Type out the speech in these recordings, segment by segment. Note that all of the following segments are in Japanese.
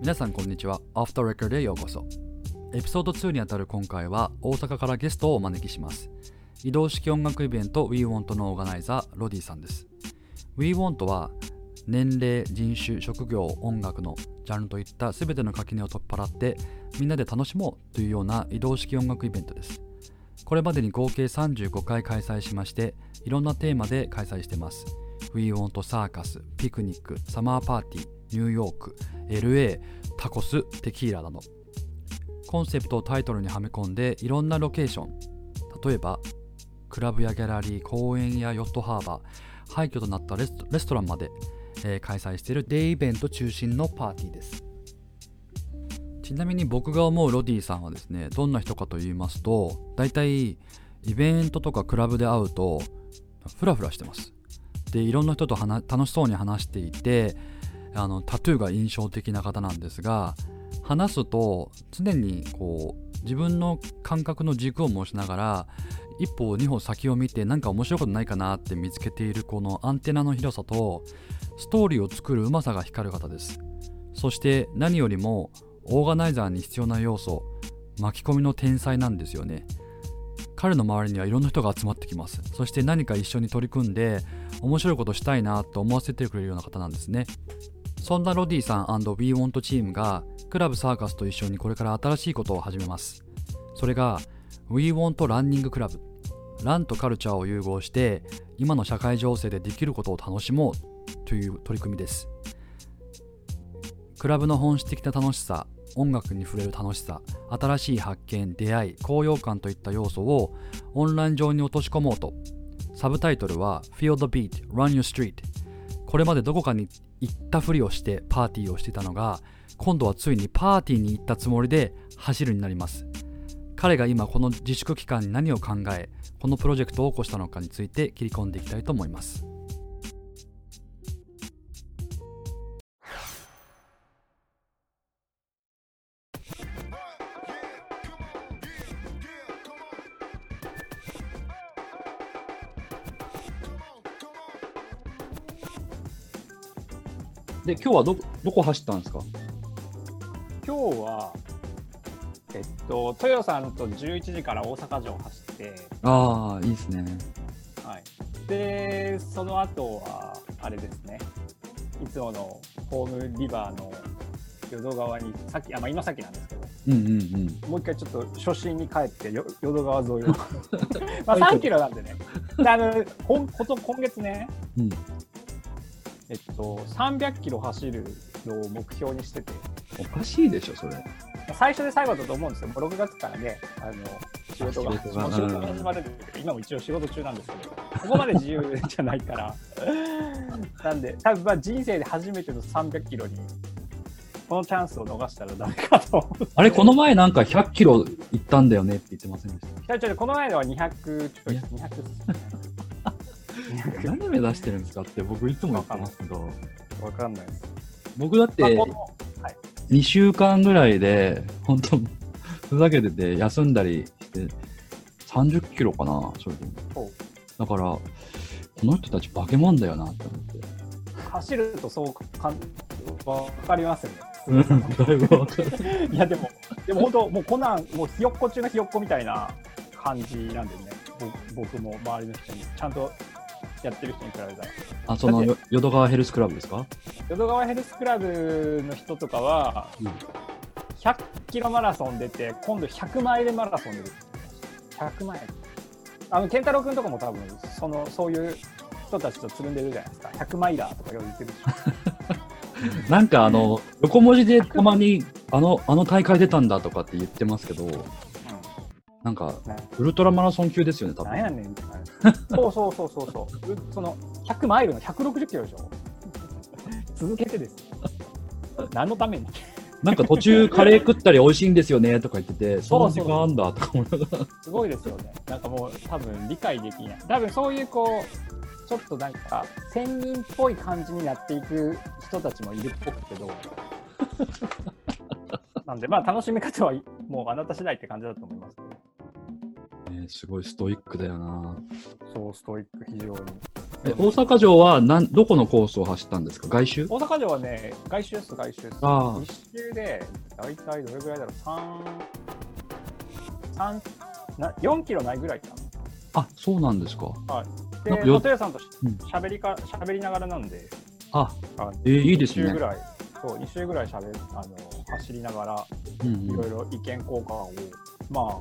皆さんこんにちは。アフターレコードへようこそ。エピソード2にあたる今回は大阪からゲストをお招きします。移動式音楽イベント WeWant のオーガナイザー、ロディさんです。WeWant は年齢、人種、職業、音楽のジャンルといった全ての垣根を取っ払ってみんなで楽しもうというような移動式音楽イベントです。これまでに合計35回開催しましていろんなテーマで開催してます。We Want サーカス、ピクニック、サマーパーティー、ニューヨーク、LA、タコス、テキーラなど。コンセプトをタイトルにはめ込んでいろんなロケーション、例えばクラブやギャラリー、公園やヨットハーバー、廃墟となったレストレストランまで、えー開催しているデイイベント中心のパーティーです。ちなみに僕が思うロディさんはですね、どんな人かと言いますと、大体イベントとかクラブで会うと、フラフラしてます。で、いろんな人と話楽しそうに話していて、あのタトゥーが印象的な方なんですが、話すと常にこう自分の感覚の軸を持ちながら一歩二歩先を見て何か面白いことないかなって見つけているこのアンテナの広さとストーリーを作るうまさが光る方です。そして何よりもオーガナイザーに必要な要素巻き込みの天才なんですよね。彼の周りにはいろんな人が集まってきますそして何か一緒に取り組んで面白いことしたいなと思わせてくれるような方なんですねそんなロディさん &WeWant チームがクラブサーカスと一緒にこれから新しいことを始めます。それが WeWant ランニングクラブ。ランとカルチャーを融合して今の社会情勢でできることを楽しもうという取り組みです。クラブの本質的な楽しさ、音楽に触れる楽しさ、新しい発見、出会い、高揚感といった要素をオンライン上に落とし込もうと。サブタイトルは Feel the Beat, Run Your Street。これまでどこかに行ったふりをしてパーティーをしていたのが今度はついにパーティーに行ったつもりで走るになります彼が今この自粛期間に何を考えこのプロジェクトを起こしたのかについて切り込んでいきたいと思いますで今日はどどこ走ったんですか？今日は、えっと、豊さんと11時から大阪城を走って、ああいいですね。はい、で、その後は、あれですね、いつものホームリバーの淀川に、さっき、あ、まあ、今さっきなんですけど、うんうんうん。もう一回ちょっと初心に帰ってよ、淀川沿いを。まあ、3キロなんでね。であの、今月ね、うんえっと、300キロ走るのを目標にしてて、おかしいでしょそれ最初で最後だと思うんですよ。もう6月からね、あの仕事があ仕事が始まるんですけど、今も一応仕事中なんですけど、ここまで自由じゃないから、なんで、多分まあ人生で初めての300キロに、このチャンスを逃したらダメかと。あれこの前なんか100キロ行ったんだよねって言ってませんでした？この前のは200ちょい、200です。200 何目指してるんですかって僕いつも言ってますけどわかんないです。僕だってまあこのはい、2週間ぐらいで本当ふざけてて休んだりして30キロかな正直。ほう。だからこの人たち化け物だよなって思って。走るとそうかんわかりますよね。うんだいぶわかる。いやでも、でも本当、もうこんなん、もうひよっこ中のひよっこみたいな感じなんでね、ぼ僕も周りの人に、ちゃんと やってる人に比べたら。あそのよ淀川ヘルスクラブですか？淀川ヘルスクラブの人とかは、うん100キロマラソン出て、今度100マイルマラソン出る。100マイル。あの、健太郎君とかも多分、その、そういう人たちとつるんでるじゃないですか。100マイラーとかよく言ってるでしょ。なんかあの横文字でたまにあのあの大会出たんだとかって言ってますけどなんかウルトラマラソン級ですよね多分なんやねんみたいな。そうそうそうそうそう。うその100マイルの160キロでしょ。続けてです。何のために？なんか途中カレー食ったり美味しいんですよねとか言ってて その時間あんだとか思いながらすごいですよね。なんかもう多分理解できない。多分そういうこう、ちょっとなんか仙人っぽい感じになっていく人たちもいるっぽくけど。なんでまあ楽しみ方はもうあなた次第って感じだと思いますけど。ねすごいストイックだよな。そう、ストイック非常に。え大阪城はなんどこのコースを走ったんですか？外周？大阪城はね、外周です、外周です。ああ。一周で、大体どれぐらいだろう、三三な4キロないぐらいかあそうなんですか。な。で、なんかよ元谷さんとしゃべりか、しゃべりながらなんで、ああえーいいですね。一周ぐらい、そう、一周ぐらいしゃべあの走りながら、いろいろ意見交換を、まあ、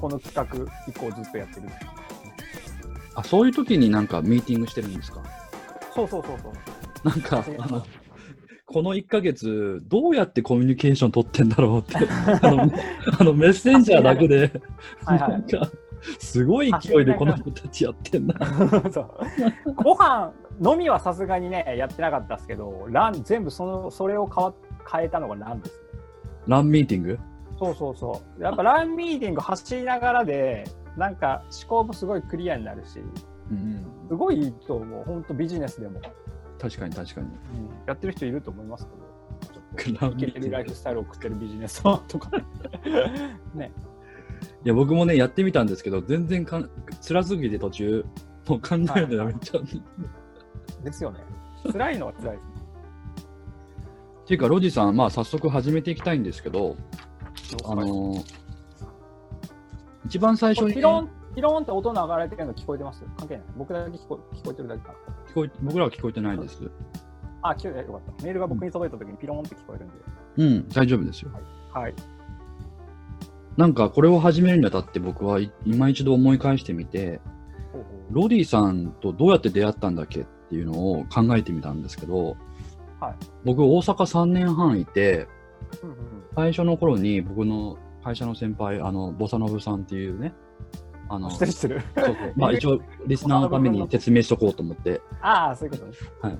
この企画以降ずっとやってる。あそういう時になんかミーティングしてるんですか？そうそうそうそう。なんかあのこの1ヶ月どうやってコミュニケーション取ってんだろうって あのあのメッセンジャーだけではいはい。なんかすごい勢いでこの人たちやってんな。そう。ご飯のみはさすがにねやってなかったですけどラン全部そのそれを変わ変えたのがランですね。ランミーティング？そうそうそう。やっぱランミーティング走りながらでなんか思考もすごいクリアになるしうんすごいいいと思う。本当ビジネスでも、確かに確かに。やってる人いると思いますけど。ちょっランミーティングといけてるライフスタイルを送ってるビジネスマンとか。ね。いや僕もねやってみたんですけど全然かん辛すぎて途中。もう考えるのやめちゃう、ですよね。辛いのは辛いですっていうかロジさんまあ早速始めていきたいんですけどあのー一番最初にピロンピロンって音流れてるの聞こえてます？関係ない。僕だけ聞こ聞こえてるだけかな。聞こえ僕らは聞こえてないです。あ、聞こえよかった。メールが僕に届いた時にピローンって聞こえるんで。うん。大丈夫ですよ。はい。なんかこれを始めるにあたって僕はい今一度思い返してみてほうほロディさんとどうやって出会ったんだっけっていうのを考えてみたんですけど、はい。僕大阪3年半いてううんうん最初の頃に僕の会社の先輩あのボサノブさんっていうねあの。そうそうまあ一応 リスナーのために説明しとこうと思ってああ、そういうことね。はい。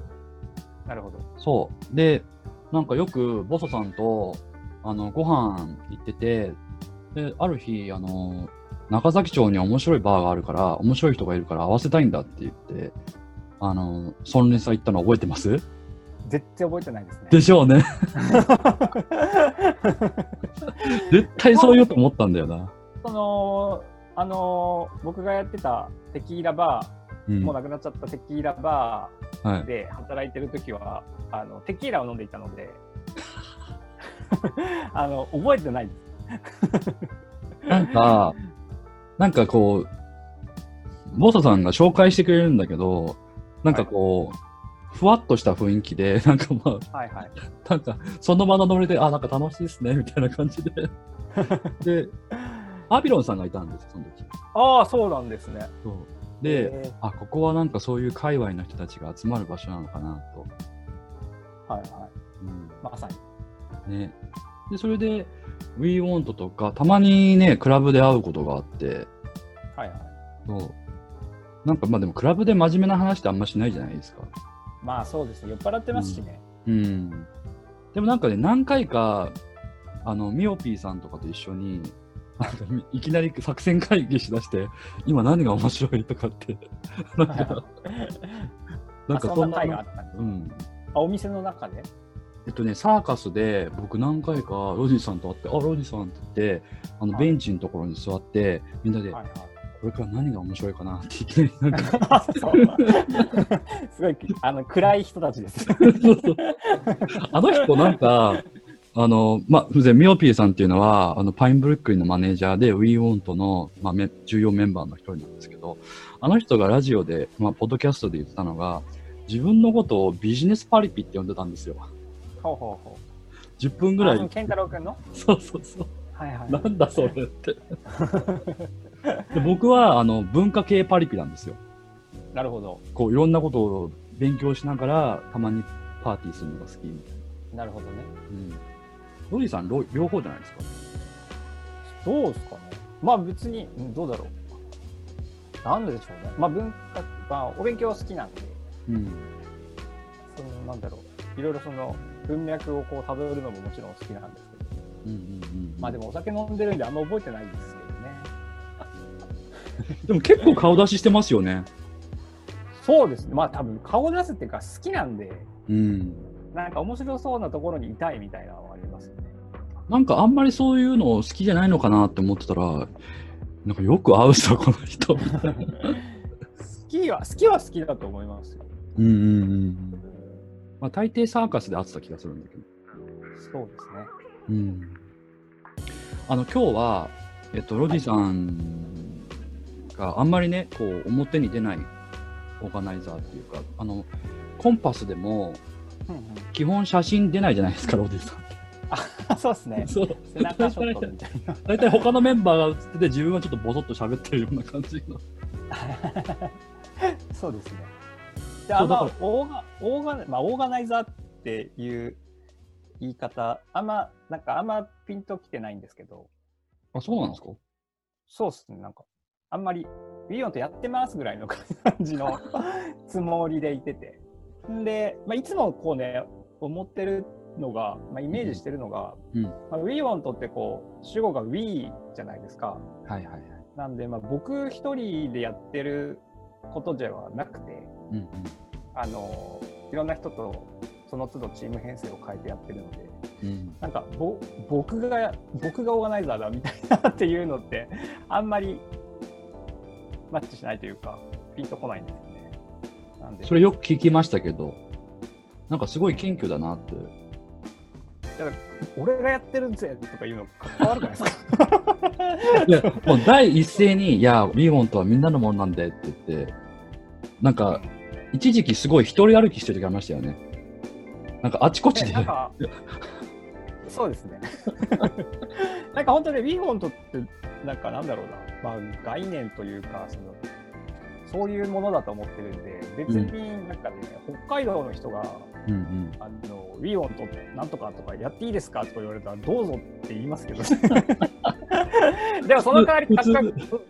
なるほど。そうでなんかよくボソさんとあのご飯行っててである日あの中崎町に面白いバーがあるから面白い人がいるから会わせたいんだって言ってあのソンレサ行ったの覚えてます？絶対覚えてないですね。でしょうね 絶対そう言うと思ったんだよな、その、あのー僕がやってたテキーラバー、うんもうなくなっちゃったテキーラバはいー、で働いてる時は、あのテキーラを飲んでいたので、あの覚えてないです。なんかなんかこうボソさんが紹介してくれるんだけどなんかこう、ふわっとした雰囲気で なんかまあはいはい。なんか、その場のノリで、あ、なんか楽しいですね、みたいな感じで。で、アビロンさんがいたんです、その時。ああ、そうなんですね。そうで、えあ、ここはなんかそういう界隈の人たちが集まる場所なのかなと。ーはいはい。うんまさに。ね。で、それで、WeWant とか、たまにね、クラブで会うことがあって、はいはい。そう。なんかまあでも、クラブで真面目な話ってあんましないじゃないですか。まあそうですね。酔っ払ってますしね。うん。でもなんかね、何回か、あの、ミオピーさんとかと一緒に、いきなり作戦会議しだして、今何が面白いとかって、なんか、なんかあそんな会があったんです、うん。あお店の中で？えっとね、サーカスで僕何回かロジさんと会って、あ、ロジさんって言って、あの、はいベンチのところに座って、みんなで、はいはい。これから何が面白いかなっていきなりなんか、すごいあの暗い人たちです。あの人なんか、あの、まあ、風前、ミオピーさんっていうのは、あの、パインブルックリンのマネージャーで、WeWant の、まあ、め重要メンバーの一人なんですけど、あの人がラジオで、まあ、ポッドキャストで言ってたのが、自分のことをビジネスパリピって呼んでたんですよ。ほうほうほ10分う。ぐらい。健太郎君の？そうそうそう。はいはい。なんだそれって。で僕は、あの、文化系パリピなんですよ。なるほど。こう、いろんなことを勉強しながら、たまにパーティーするのが好きみたいな。なるほどね。うん。ロイさん、ろ両方じゃないですか。どうですかね。まあ別に、うんどうだろう。なんででしょうね。まあ文化、まあお勉強は好きなんで、うん。そのなんだろう。いろいろその文脈をこう辿るのももちろん好きなんですけど、うんうんうん。まあでもお酒飲んでるんであんま覚えてないです。でも結構顔出ししてますよね。そうですね。まあ多分顔出すっていうか好きなんで、うん。なんか面白そうなところにいたいみたいなのはありますよね。なんかあんまりそういうの好きじゃないのかなって思ってたら、なんかよく会うさ、この人。きは好きは好きだと思いますよ。うんうんうんうん。まあ、大抵サーカスで会ってた気がするんだけど。そうですね。うん。あの、今日は、えっと、ロディさんがあんまりね、こう、表に出ないオーガナイザーっていうか、あの、コンパスでも、基本写真出ないじゃないですか、ロディさんそうですね。そう。背中ショットみたいな。大体他のメンバーが映ってて、自分はちょっとボソッと喋ってるような感じの。そうですね。で、そうだかあオーガ、オーガ、まあ、オーガナイザーっていう言い方、あんま、なんかあんまピンときてないんですけど、あ、そうなんですか？そうっすね、なんか、あんまり、ビヨンとやってますぐらいの感じの つもりでいてて。んで、まあ、いつもこうね、思ってるのが、まあ、イメージしてるのが、うん。まあ、ウィオントってこう、主語が We じゃないですか。はいはいはい。なんで、まあ、僕一人でやってることではなくて、うんうん。あのいろんな人とその都度チーム編成を変えてやってるのでうん、なんかぼ僕が僕がオーガナイザーだみたいなっていうのってあんまりマッチしないというかピンとこないんですよね。なんでそれよく聞きましたけど、なんかすごい謙虚だなって。俺がやってるぜとか言うの関わるくないですか いや、もう第一声に、いや、ウィーモントはみんなのものなんでって言って、なんか、一時期すごい一人歩きしてる時ありましたよね。なんかあちこちで。そうですね。なんか本当にウィーホントってなんかなんだろうな、まあ、概念というかそのそういうものだと思ってるんで別になんかね、北海道の人がうんうん。あのウィーホントなんとかとかやっていいですかとか言われたらどうぞって言いますけど でもその代わりかっこよくそ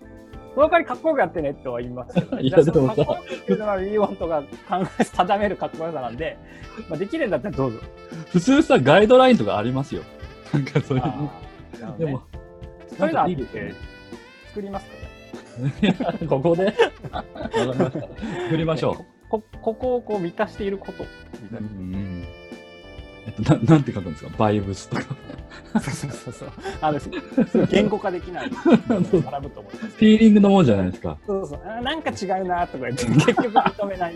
の代わりかっこよくやってねとは言いますけど、いやでもさかっこよくっていうのはウィーホントが考え定めるかっこよさなんで、まあ、できるんだったらどうぞ。普通さ、ガイドラインとかありますよ。なんかそういうの。あーなるほどねでも、そういうのあって作りますかね。ここで？作りましょこここをこう満たしていることみう。たいうんうんえっと、ななんて書くんですか？バイブスとか？な。そうそうそう。あ言語化できない。学ぶと思います。フィーリングのもんじゃないですか。そうそう。あなんか違うなとか言って、結局認めない。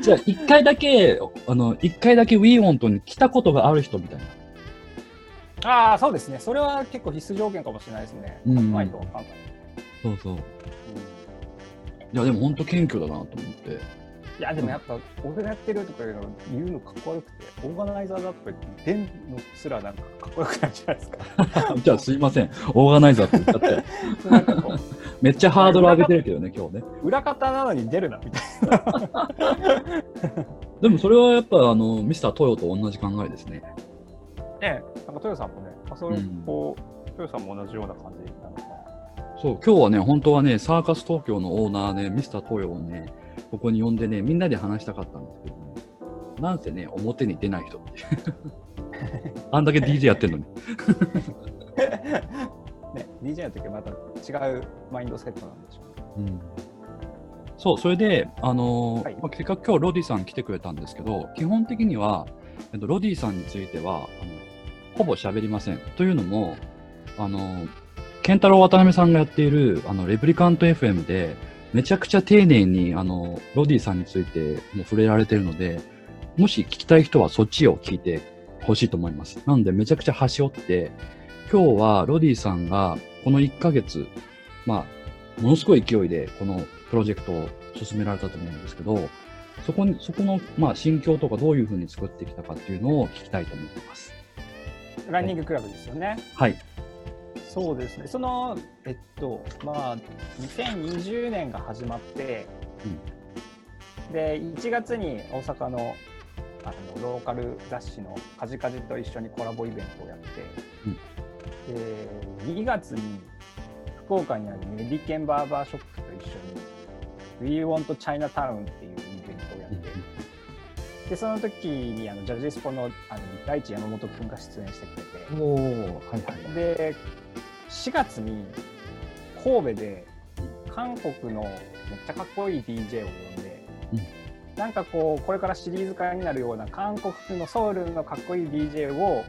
じゃあ、一回だけ、あの、一回だけウィーモントに来たことがある人みたいな。ああ、そうですね。それは結構必須条件かもしれないですね。うんないとわかんない。そうそう。うんいや、でも本当謙虚だなと思って。いや、でもやっぱ、俺がやってるとかいうの言うのかっこ悪くて、オーガナイザーだって、出んのすらなんかかっこよくないじゃないですか。じゃあすいません。オーガナイザーって言っちゃって。めっちゃハードル上げてるけどね、今日ね。裏方なのに出るなみたいな。でもそれはやっぱあの、ミスタートヨと同じ考えですね。ねえ、なんか豊さんもね、あそういううんこう、豊さんも同じような感じなのかな。そう、今日はね、本当はね、サーカス東京のオーナーね、ミスタートヨをね、ここに呼んでね、みんなで話したかったんですけどね。なんせね、表に出ない人って。あんだけ DJ やってんのに。ね、DJ の時はまた違うマインドセットなんでしょうね。うんそう、それで、あのーはいまあ、結果今日ロディさん来てくれたんですけど、基本的には、えっと、ロディさんについては、あのほぼ喋りません。というのも、あのー、ケンタロウ渡辺さんがやっている、あの、レプリカント FM で、めちゃくちゃ丁寧に、あの、ロディさんについても触れられているので、もし聞きたい人はそっちを聞いてほしいと思います。なので、めちゃくちゃ端折って、今日はロディさんがこの1ヶ月、まあ、ものすごい勢いでこのプロジェクトを進められたと思うんですけど、そこに、そこの、まあ、心境とかどういうふうに作ってきたかっていうのを聞きたいと思っています。ランニングクラブですよね。はい。そうですね。その、えっと、まあ、2020年が始まって、で、1月に大阪のあのローカル雑誌のカジカジと一緒にコラボイベントをやって、で、2月に福岡にあるメディケンバーバーショップと一緒に We Want Chinatown っていうイベントをやって、で、その時にあのジャジスポのあの大地山本君が出演してくれて、おおはいはい。で4月に神戸で韓国のめっちゃかっこいい DJ を呼んで、うん。なんかこうこれからシリーズ化になるような韓国のソウルのかっこいい DJ を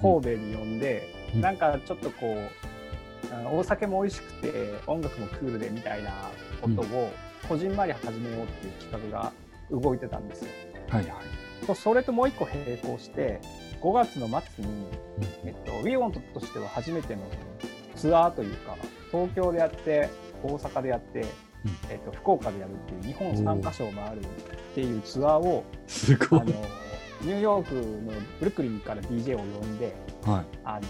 神戸に呼んで、うん。なんかちょっとこうお酒も美味しくて音楽もクールでみたいなことをここじんまり始めようっていう企画が動いてたんですよ。はいはい。とそれともう一個並行して5月の末に、えっと、WeWant としては初めてのツアーというか東京でやって大阪でやって、えっと、福岡でやるっていう日本3カ所を回るっていうツアーをすごい。あのニューヨークのブルックリンから DJ を呼んではあの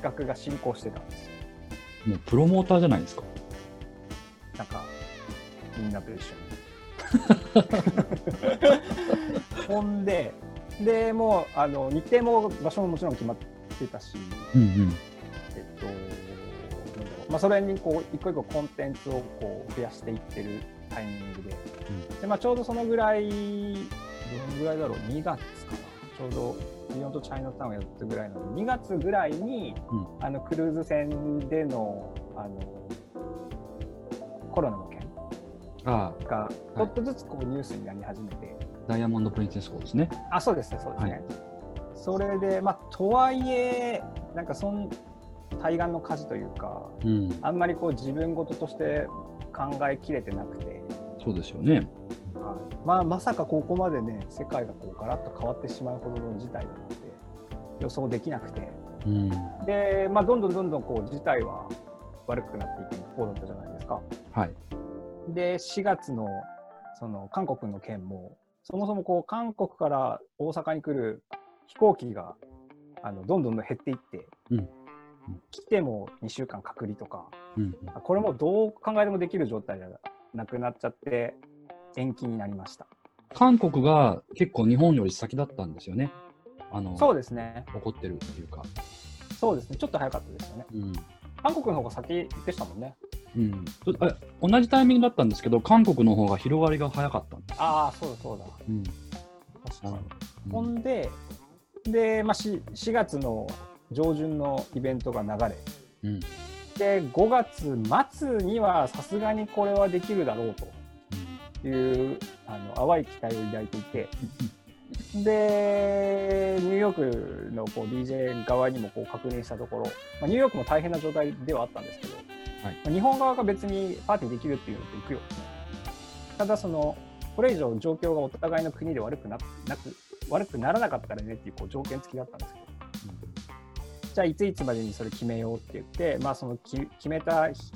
企画が進行してたんですよ。い。もうプロモーターじゃないですか？なんかみんなと一緒に。ほんででもうあの日程も場所ももちろん決まってたし、うんうん。えっとまあ、それにこう一個一個コンテンツをこう増やしていってるタイミングで,、でまあ、ちょうどそのぐらいどのぐらいだろう？2月かな。ちょうどビヨンとチャイナタウンをやったぐらいなの。で2月ぐらいに、うん。あのクルーズ船でのあのコロナの件がちょっとずつこうニュースになり始めて、ダイヤモンド・プリンセス号ですね。あそうですねそうですね、はい。それでまあとはいえなんかそん対岸の火事というかうん。あんまりこう自分事として考えきれてなくて、そうですよね。はいまあ、まさかここまでね世界がこうガラッと変わってしまうほどの事態だなんて予想できなくてうん。で、まあ、どんどんどんどんこう事態は悪くなっていく一方だったじゃないですか。はい。で4月のその韓国の件もそもそもこう韓国から大阪に来る飛行機があのどんどんどん減っていって、うん来ても2週間隔離とかうん。これもどう考えてもできる状態じゃなくなっちゃって延期になりました。韓国が結構日本より先だったんですよね。あの、そうですね。怒ってるっていうか。そうですね。ちょっと早かったですよね。うん。韓国の方が先でしたもんね。うん、あ同じタイミングだったんですけど、韓国の方が広がりが早かったんです。ああ、そうだそうだ。うん。確かに。うんほんで、で、まあ、4, 4月の上旬のイベントが流れ、うん。で、5月末にはさすがにこれはできるだろうと。いうあの淡い期待を抱いていて、で、ニューヨークのこう DJ 側にもこう確認したところ、まあ、ニューヨークも大変な状態ではあったんですけど、はい。まあ日本側が別にパーティーできるっていうのと行くよ。ただその、これ以上状況がお互いの国で悪くななく悪くならなかったらねっていうこう条件付きだったんですけど、じゃあいついつまでにそれ決めようって言って、まあ、そのき決めた日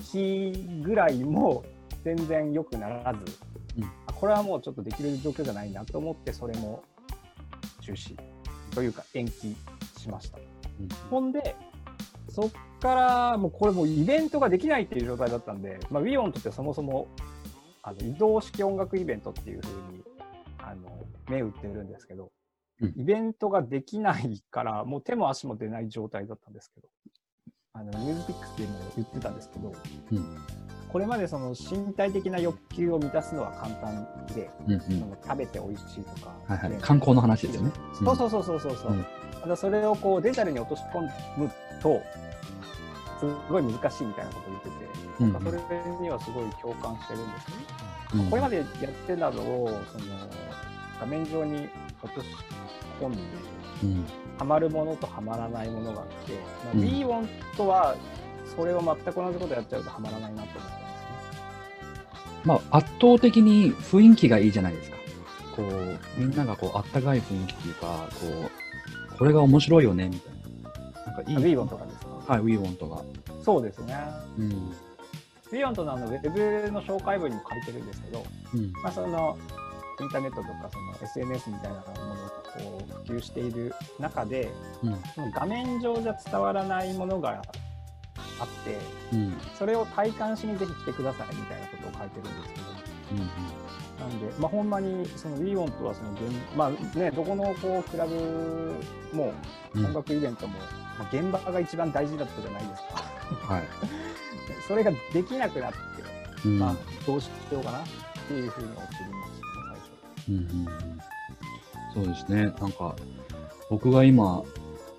日ぐらいも全然良くならず、うんあこれはもうちょっとできる状況じゃないなと思ってそれも中止というか延期しました。うんほんでそっからもうこれもうイベントができないっていう状態だったんで、まあ、ウィオンとってそもそもあの移動式音楽イベントっていうふうにあの目打ってるんですけど、うんイベントができないからもう手も足も出ない状態だったんですけど。あのニュースピックスでも言ってたんですけど、うん。これまでその身体的な欲求を満たすのは簡単で、うんうん。その食べて美味しいとか、はいはい。ね。観光の話ですよね。そうそうそうそうそうそう、うん。ただそれをこうデジタルに落とし込むとすごい難しいみたいなことを言ってて、うん。なんかそれにはすごい共感してるんですよね。うん。これまでやってたのをその画面上に落とし込んでうんハマるものとハマらないものがあって、まあうん w ォンとはそれを全く同じことやっちゃうとハマらないなと思ったんですね。まあ、圧倒的に雰囲気がいいじゃないですか。こう、みんながこう、あったかい雰囲気っていうか、こう、これが面白いよね、みたいな。なんかいい。w ィ o n とかですか？はい、ウィーウォンとか。そうですね。うん。ィ o n とのあのウェブの紹介文にも書いてるんですけど、うん。まあ、そのインターネットとかその SNS みたいなものをこう普及している中でうん。その画面上じゃ伝わらないものがあってうん。それを体感しにぜひ来てくださいみたいなことを書いてるんですけどうん。なんで、まあ、ほんまにその WeWant はその現,、まあね、どこのこうクラブもうん。音楽イベントも、まあ、現場が一番大事だったじゃないですかはい。それができなくなって、うん。まあ、どうしようかなっていうふうに思ってる。うんうんうんそうですね。なんか、僕が今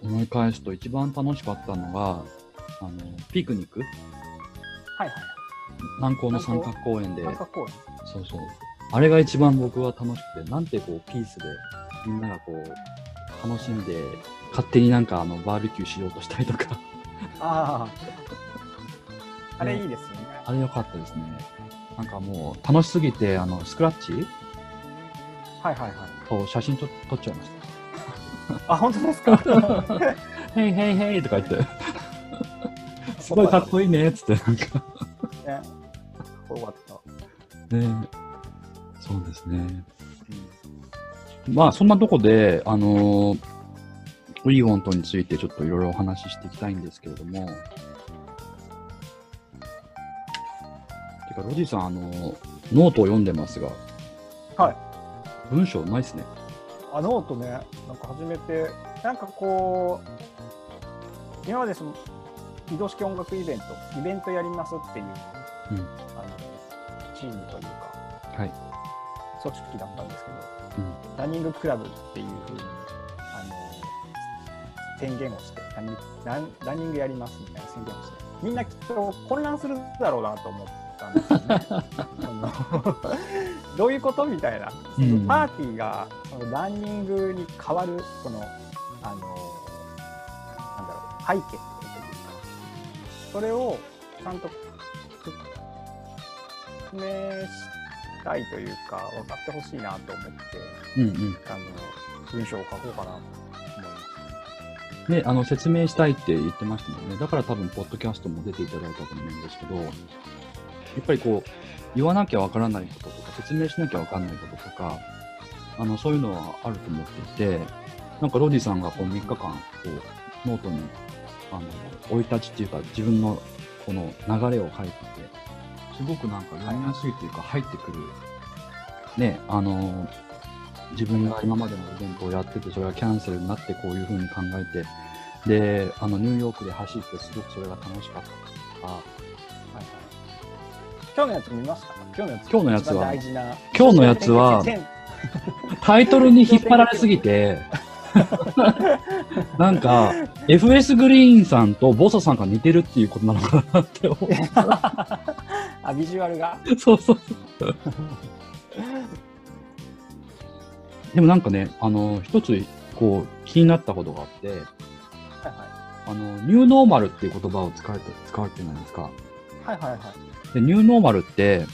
思い返すと一番楽しかったのが、あの、ピクニックはいはい南高の三角公園で、三角公園そうそう。あれが一番僕は楽しくて、なんてこう、ピースで、みんながこう、楽しんで、勝手になんかあの、バーベキューしようとしたりとか、ああ。あれいいですよね。あれ良かったですね。なんかもう楽しすぎて、あの、スクラッチはいはいはい。と写真と撮っちゃいました。あ、本当ですか？ヘイヘイヘイとか言って、すごいかっこいいねっつって、なんか。ね。かっこよかった。ねそうですね。まあ、そんなとこで、あのーウィーウォントについてちょっといろいろお話ししていきたいんですけれども。てか、ロジさん、あのーノートを読んでますが、はい。文章うまいっすね。あノートね、なんか初めて、なんかこう、今までその移動式音楽イベント、イベントやりますっていう、うんあのチームというか、はい。組織だったんですけど、うん。ランニングクラブっていうふうにあの宣言をしてランニングラン、ランニングやりますみたいな宣言をして、みんなきっと混乱するだろうなと思ったんですよね。どういうことみたいな、うんパーティーがそのランニングに変わる、その、あの、なんだろう、背景というか、それをちゃんと説明したいというか、分かってほしいなと思って、うんうん。あの文章を書こうかなと思います。ね、あの、説明したいって言ってましたもんね。だから多分、ポッドキャストも出ていただいたと思うんですけど、やっぱりこう、言わなきゃわからないこととか、説明しなきゃわかんないこととか、あの、そういうのはあると思っていて、なんかロディさんがこう3日間、こう、ノートに、あの、生い立ちっていうか、自分のこの流れを書いてて、すごくなんか読みやすいっていうか、入ってくる、ね、あの、自分が今までのイベントをやってて、それがキャンセルになってこういうふうに考えて、で、あの、ニューヨークで走ってすごくそれが楽しかったとか、今日のやつ見ましたか？今日のやつは一番大事な今日のやつは天 タイトルに引っ張られすぎて、なんか、FS グリーンさんとボソさんが似てるっていうことなのかなって思う。あビジュアルが？そうそうそう。でもなんかね、あの、一つ、こう、気になったことがあって、はいはあの、ニューノーマルっていう言葉を使われて、使われてるじゃないですか。いはいはいはいで、ニューノーマルって、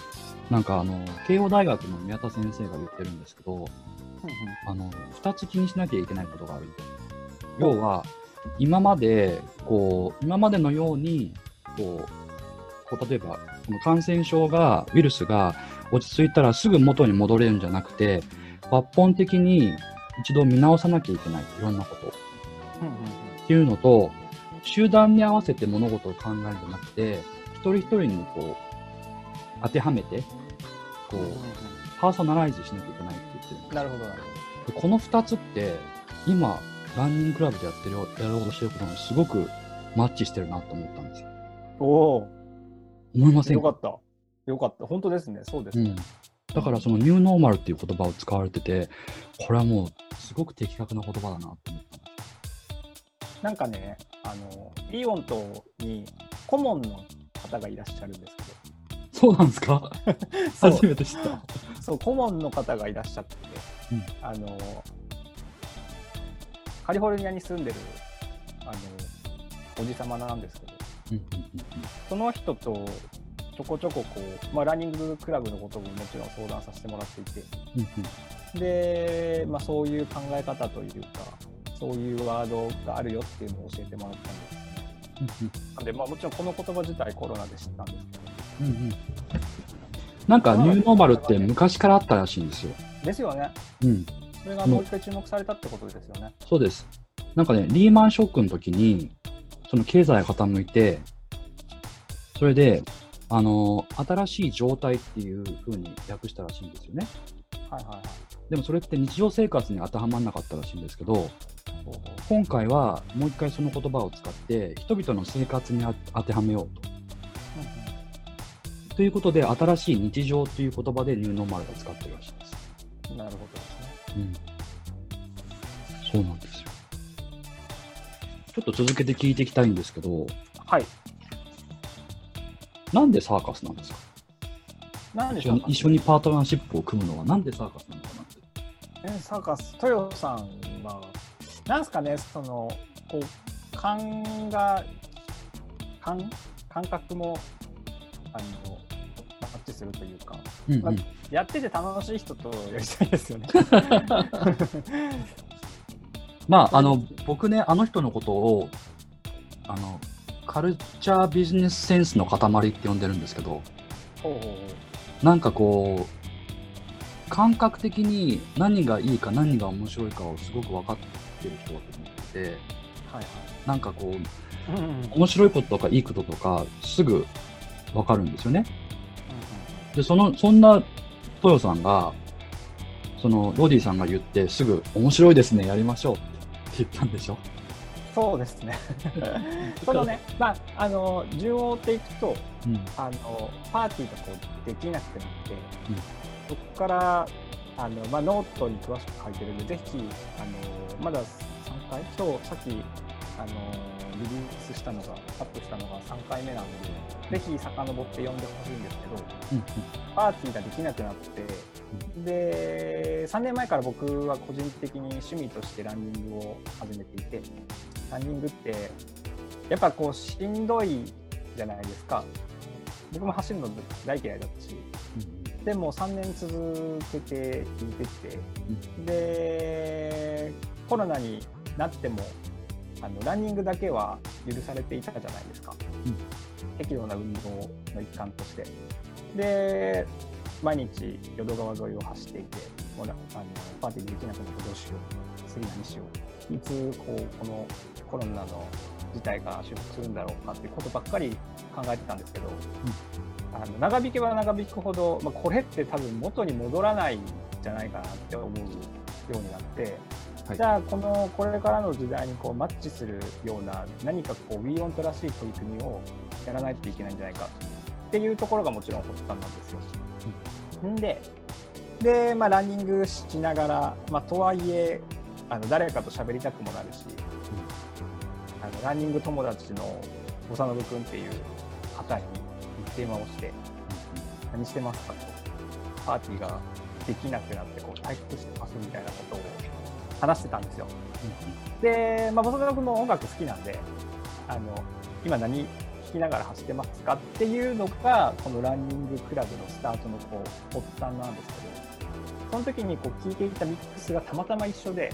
なんかあの、慶応大学の宮田先生が言ってるんですけど、うんうんあの、二つ気にしなきゃいけないことがあると。要は、今まで、こう、今までのように、こう、こう例えば、この感染症が、ウイルスが落ち着いたらすぐ元に戻れるんじゃなくて、抜本的に一度見直さなきゃいけない。いろんなこと。うんうんっていうのと、集団に合わせて物事を考えるんじゃなくて、一人一人にこう、当てはめて、こう、うんうんパーソナライズしなきゃいけないって言ってるなるほどなるでこの二つって、今、ランニングクラブでやってるよ、やろうとしてることにすごくマッチしてるなと思ったんですよ。ほどお。思いませんか？およかった。よかった。本当ですね。そうですね、うん。だからそのニューノーマルっていう言葉を使われてて、これはもうすごく的確な言葉だなと思っ。なんかねあのイオンとに顧問の方がいらっしゃるんですけど。そうなんですか？初めて知った。そう顧問の方がいらっしゃってて、うん。あのカリフォルニアに住んでるあのおじ様なんですけど。うんうんその人とちょこちょここう、まあ、ランニングクラブのことももちろん相談させてもらっていて。うんうんうん。で、まあ、そういう考え方というかそういうワードがあるよっていうのを教えてもらったんですなんで、まあ、もちろんこの言葉自体コロナで知ったんですけどうんうんなんかニューノーマルって昔からあったらしいんですよ。ですよねうん。それがもう一回注目されたってことですよね、そうです。なんかね、リーマンショックの時に、その経済が傾いて、それで、あの、新しい状態っていう風に訳したらしいんですよね。はいはいはいでもそれって日常生活に当てはまらなかったらしいんですけど、今回はもう一回その言葉を使って、人々の生活にあ当てはめようと。うということで、新しい日常という言葉でニューノーマルが使ってるらしいです。なるほどですねうん。そうなんですよ。ちょっと続けて聞いていきたいんですけど、はいなんでサーカスなんですか？なんでしょうか一緒にパートナーシップを組むのはなんでサーカスなのかなって。えサーカス豊さんはなんすかねそのこう感が感感覚もあの、まあマッチするというか、うんうん。まあやってて楽しい人とやりたいですよね。まあ、あの、僕ね、あの人のことを、あの、カルチャービジネスセンスの塊って呼んでるんですけど、ほうほうほうなんかこう、感覚的に何がいいか何が面白いかをすごく分かってる人だと思ってて、はいはい。なんかこう、うんうんうん面白いこととかいいこととか、すぐ分かるんですよね。で、その、そんな豊さんが、その、ロディさんが言って、すぐ、面白いですね、やりましょうって言ったんでしょ。そうですね。そのね、まあ、あの、順を追っていくと、うん。あの、パーティーがこうできなくなって、うん。そこから、あの、まあ、ノートに詳しく書いてるんで、ぜひ、あの、まだ3回？今日、さっき、あの、リリースしたのが、アップしたのが3回目なんで、ぜひ遡って読んでほしいんですけど、うんパーティーができなくなって、で3年前から僕は個人的に趣味としてランニングを始めていてランニングってやっぱこうしんどいじゃないですか。僕も走るの大嫌いだったし。でも3年続けて聞いてきて。でコロナになってもあのランニングだけは許されていたじゃないですか、うん。適度な運動の一環として。で毎日淀川沿いを走っていてもうなあのパーティーできなくなってどうしよう次何しよう。いつこうこのコロナの事態が収束するんだろうかっていうことばっかり考えてたんですけど、あの長引けば長引くほど、まあ、これって多分元に戻らないんじゃないかなって思うようになって、はい。じゃあこのこれからの時代にこうマッチするような何かこう WeWant らしい取り組みをやらないといけないんじゃないかっていうところがもちろん発端なんですよ。ん。でで、まあ、ランニングしながら、まあ、とはいえあの誰かと喋りたくもなるし、あのランニング友達の長信君っていう方に電話をして「何してますか?」と「パーティーができなくなってこう退屈してます」みたいなことを話してたんですよ。で、まあ、長信君も音楽好きなんであの今何聴きながら走ってますかっていうのがこのランニングクラブのスタートのこう発端なんですけどその時にこう聴いていたミックスがたまたま一緒で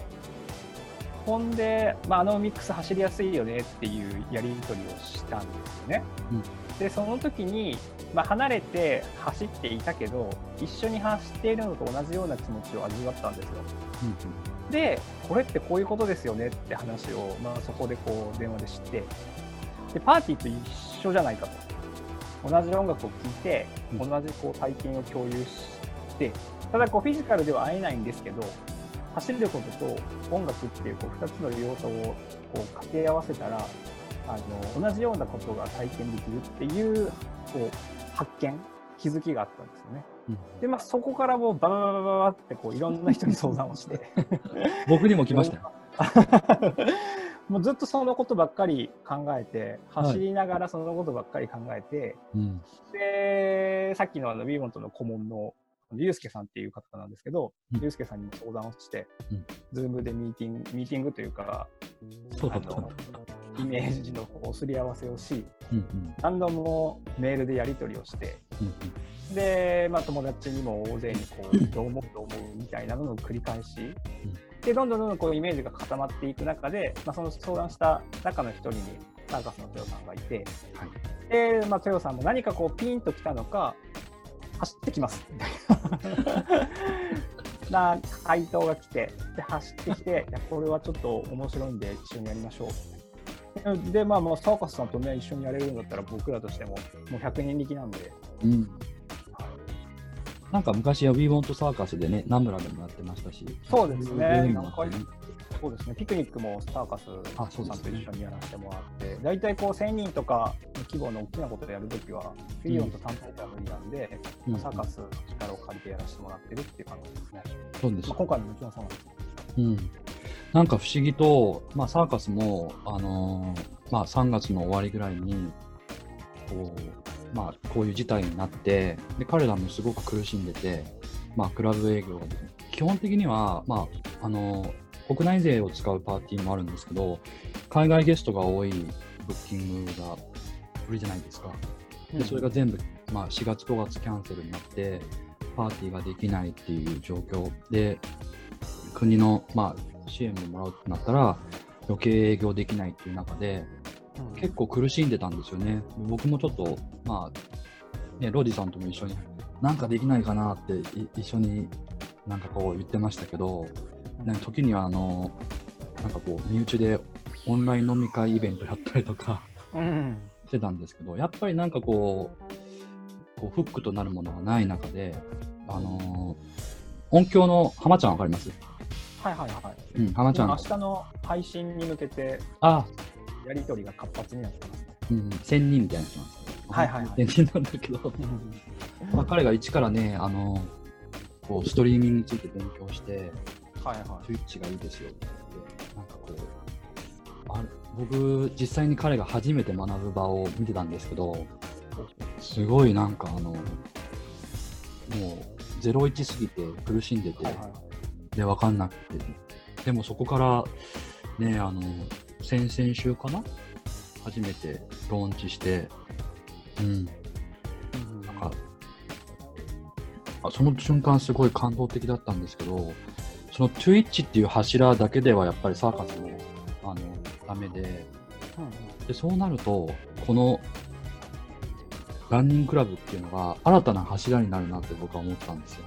ほんで、まあ、あのミックス走りやすいよねっていうやり取りをしたんですよね。うん。でその時に、まあ、離れて走っていたけど一緒に走っているのと同じような気持ちを味わったんですよ。でこれってこういうことですよねって話を、まあ、そこでこう電話で知って。でパーティーと一緒じゃないかと。同じ音楽を聴いてうん。同じこう体験を共有して。ただこうフィジカルでは会えないんですけど走ることと音楽っていうこう2つの要素をこう掛け合わせたらあの同じようなことが体験できるっていうこう発見気づきがあったんですよね。でまあそこからもうババババババってこういろんな人に相談をして 僕にも来ましたよ。もうずっとそのことばっかり考えてはい走りながらそのことばっかり考えて、うんでさっきのあのウィーモントの顧問のユうスケさんっていう方なんですけど、うん。ユうスケさんにも相談をして、うん。 Zoom でミーティングミーティングというかそうだイメージのこうすり合わせをしうんうん。何度もメールでやり取りをしてうんで、まあ、友達にも大勢にこうどう思うどう思うみたいなのの繰り返し、でどんどんどんどんこうイメージが固まっていく中で、まあ、その相談した中の一人にサーカスの豊さんがいて、はい。で、まあ、豊さんも何かこうピンときたのか走ってきます。みたいなな回答が来てで走ってきていやこれはちょっと面白いんで一緒にやりましょう。でまあもうサーカスさんとね一緒にやれるんだったら僕らとしてももう100人力なんで。うん。なんか昔は We Want Circus でね、ナムラでもやってましたし。そうですね。そうですね、ピクニックもサーカスさんと一緒にやらせてもらって、大体こう1000人とかの規模の大きなことをやるときは、フィリオンと単体では無理なんで、うん。サーカスの力を借りてやらせてもらってるっていう感じですね。そうです。まあ、今回ももちろんそうなんです。うん、なんか不思議と、まあ、サーカスも、あのーまあ、3月の終わりぐらいにこう,、まあ、こういう事態になってで彼らもすごく苦しんでて、まあ、クラブ営業が基本的には、まああのー国内勢を使うパーティーもあるんですけど海外ゲストが多いブッキングが売りじゃないですか。でそれが全部まあ、4月、5月キャンセルになって、パーティーができないっていう状況で、国の、まあ、支援ももらうってなったら、余計営業できないっていう中で、結構苦しんでたんですよね。僕もちょっと、まあ、ね、ロディさんとも一緒に、なんかできないかなってい一緒になんかこう言ってましたけど、なんか時にはあの、なんかこう、身内でオンライン飲み会イベントやったりとかうん。してたんですけど、やっぱりなんかこう、こうフックとなるものがない中で、あのー音響の浜ちゃんわかります？はいはいはい。うん、浜ちゃん明。日の配信に向けてあ、やり取りが活発になってますね。うん、千人みたいな人なんですよ。はいはいはい千人なんだけど、まあ、彼が一からね、あのこうストリーミングについて勉強して、はいは Twitch がいいですよって言って、なんかこう、あ僕、実際に彼が初めて学ぶ場を見てたんですけど、すごいなんかあの、もう、01すぎて苦しんでて、い。はいはい。で、わかんなくて、でもそこから、ね、あの、先々週かな？初めてローンチして、うん、なんか、あその瞬間すごい感動的だったんですけど、その Twitch っていう柱だけではやっぱりサーカスも、あの、ダメで、で、そうなると、この、ランニングクラブっていうのが新たな柱になるなって僕は思ったんですよ。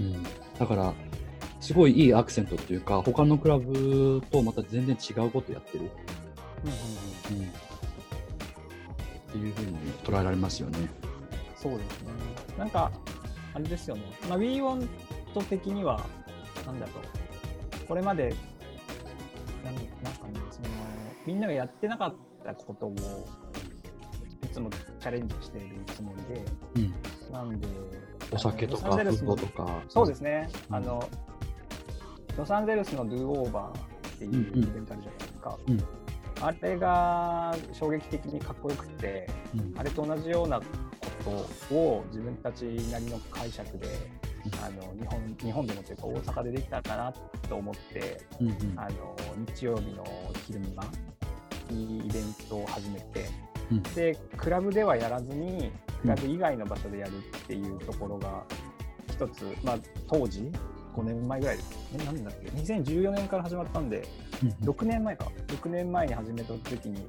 うん。だから、すごいいいアクセントっていうか、他のクラブとまた全然違うことやってる。うん。っていうふうに捉えられますよね。そうですね。なんか、あれですよね。まあ、WeWant 的には、なんだろう。これまで、なんなんかね、その、みんながやってなかったことを、いつもチャレンジしているつもりで、うん。なんで、お酒とか、フードとか。そうですね。うんあの、ロサンゼルスのドゥオーバーっていううんうんイベントあるじゃないですか。うんあれが衝撃的にかっこよくて、うん。あれと同じようなことを自分たちなりの解釈で、あの日本日本でもというか大阪でできたらなと思って、うんうん。あの日曜日の昼間にイベントを始めて、うん。でクラブではやらずにクラブ以外の場所でやるっていうところが一つ、まあ、当時5年前ぐらいですね。何だっけ？2014年から始まったんでうん6年前か。6年前に始めた時に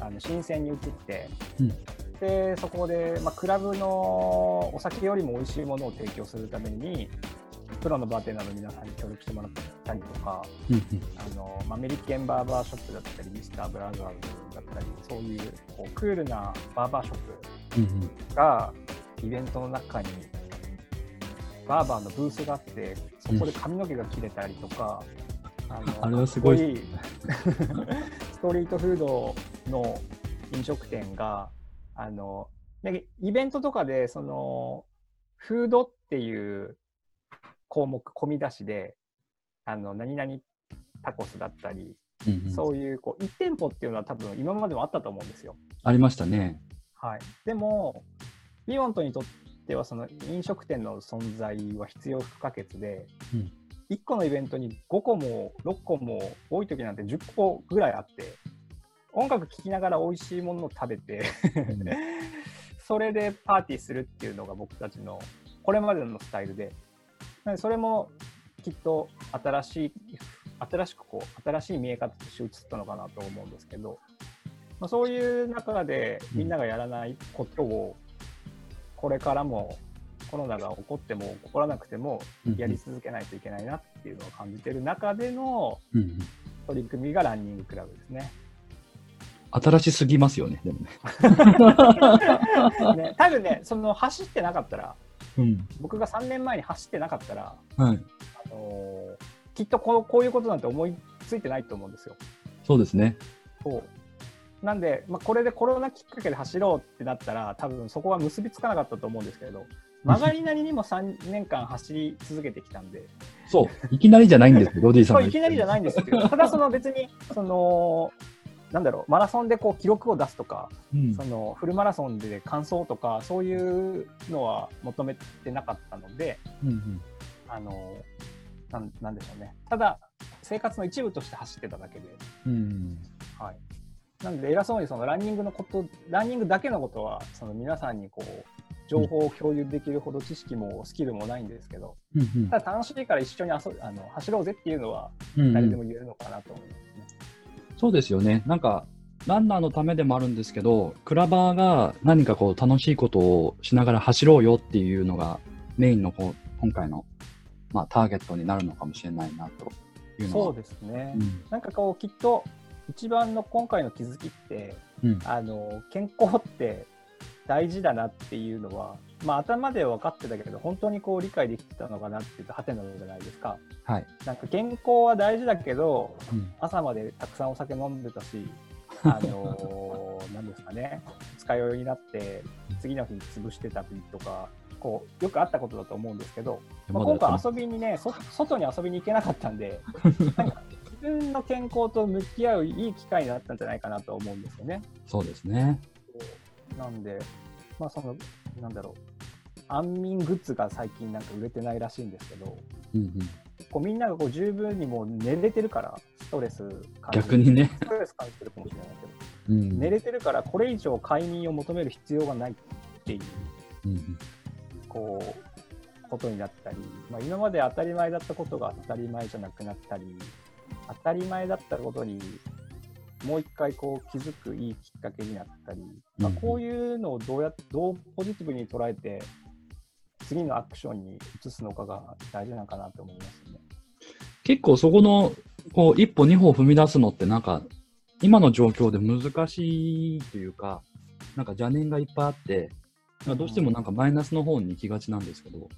あの新鮮に移って、うんでそこで、まあ、クラブのお酒よりも美味しいものを提供するためにプロのバーテンダーの皆さんに協力してもらったりとかあのまあアメリカンバーバーショップだったりミスターブラザーズだったりそういうこうクールなバーバーショップがイベントの中にバーバーのブースがあってそこで髪の毛が切れたりとか、あの あれはすごいストリートフードの飲食店があのでイベントとかでそのフードっていう項目込み出しであの何々タコスだったり、うんうんそういうこう1店舗っていうのは多分今までもあったと思うんですよ。ありましたね。はい、でも、ビヨントにとってはその飲食店の存在は必要不可欠で、うん1個のイベントに5個も6個も多い時なんて10個ぐらいあって、音楽聴きながら美味しいものを食べて、うん。それでパーティーするっていうのが僕たちのこれまでのスタイルで、それもきっと新しい、新しくこう、新しい見え方として映ったのかなと思うんですけど、まあ、そういう中でみんながやらないことを、これからもコロナが起こっても起こらなくてもやり続けないといけないなっていうのを感じてる中での取り組みがランニングクラブですね。新しすぎますよね、でもね。ね多分ね、その走ってなかったら、うん。僕が3年前に走ってなかったら、はい。あのーきっとこうこういうことなんて思いついてないと思うんですよ。そうですね。そうなんで、まあ、これでコロナきっかけで走ろうってなったら、多分そこは結びつかなかったと思うんですけれど、曲がりなりにも3年間走り続けてきたんで、そう。いきなりじゃないんですよ、ロディさんがそういきなりじゃないんですよ。ただ、その別に、その、なんだろう、マラソンでこう記録を出すとか、うんそのフルマラソンで完走とか、そういうのは求めてなかったので、うんうんあのなんなんでしょうね。ただ、生活の一部として走ってただけで、うん。はい。なんで偉そうにそのランニングのこと、ランニングだけのことは、その皆さんにこう、情報を共有できるほど知識もスキルもないんですけど、うんうんただ楽しいから一緒に遊あの走ろうぜっていうのはうんうん誰でも言えるのかなと思いますね。そうですよね。なんか、ランナーのためでもあるんですけど、クラバーが何かこう楽しいことをしながら走ろうよっていうのがメインのこう今回の、まあ、ターゲットになるのかもしれないなというのは。そうですね。うんなんかこうきっと一番の今回の気づきってうんあの健康って大事だなっていうのは、まあ、頭では分かってたけど本当にこう理解できてたのかなっていうとハテナじゃないですか。はい。なんか健康は大事だけどうん朝までたくさんお酒飲んでたし、あのーなんですかね二日酔いになって次の日潰してたりとかこうよくあったことだと思うんですけど、まあ、今回遊びにねそ外に遊びに行けなかったんで なんか自分の健康と向き合ういい機会になったんじゃないかなと思うんですよね。そうですね。なんで、まあそのなんだろう。安眠グッズが最近なんか売れてないらしいんですけどうんうん、こうみんながこう十分にもう寝れてるからストレス感じ逆にね。ストレス感じてるかもしれないけど、うん。寝れてるからこれ以上快眠を求める必要がないっていううんうん。こうことになったり、まあ、今まで当たり前だったことが当たり前じゃなくなったり当たり前だったことにもう一回こう気づくいいきっかけになったり、まあうん、こういうのをどうやってどうポジティブに捉えて次のアクションに移すのかが大事なのかなと思いますね。結構そこのこう一歩二歩踏み出すのってなんか今の状況で難しいというかなんか邪念がいっぱいあってまあどうしてもなんかマイナスの方に行きがちなんですけど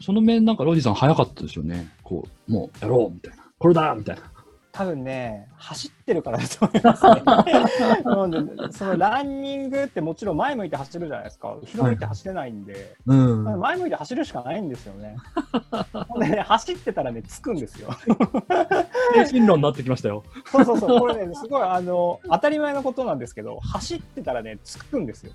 その面なんかロジさん早かったですよね。こうもうやろうみたいな。これだみたいな多分ね、走ってるからだと思いますね。そのランニングってもちろん前向いて走るじゃないですか。後ろ向いて走れないんで、うん前向いて走るしかないんですよね。ね、走ってたらね、つくんですよ。精神論になってきましたよそうそうそう、これね、すごいあの当たり前のことなんですけど、走ってたらね、つくんですよ。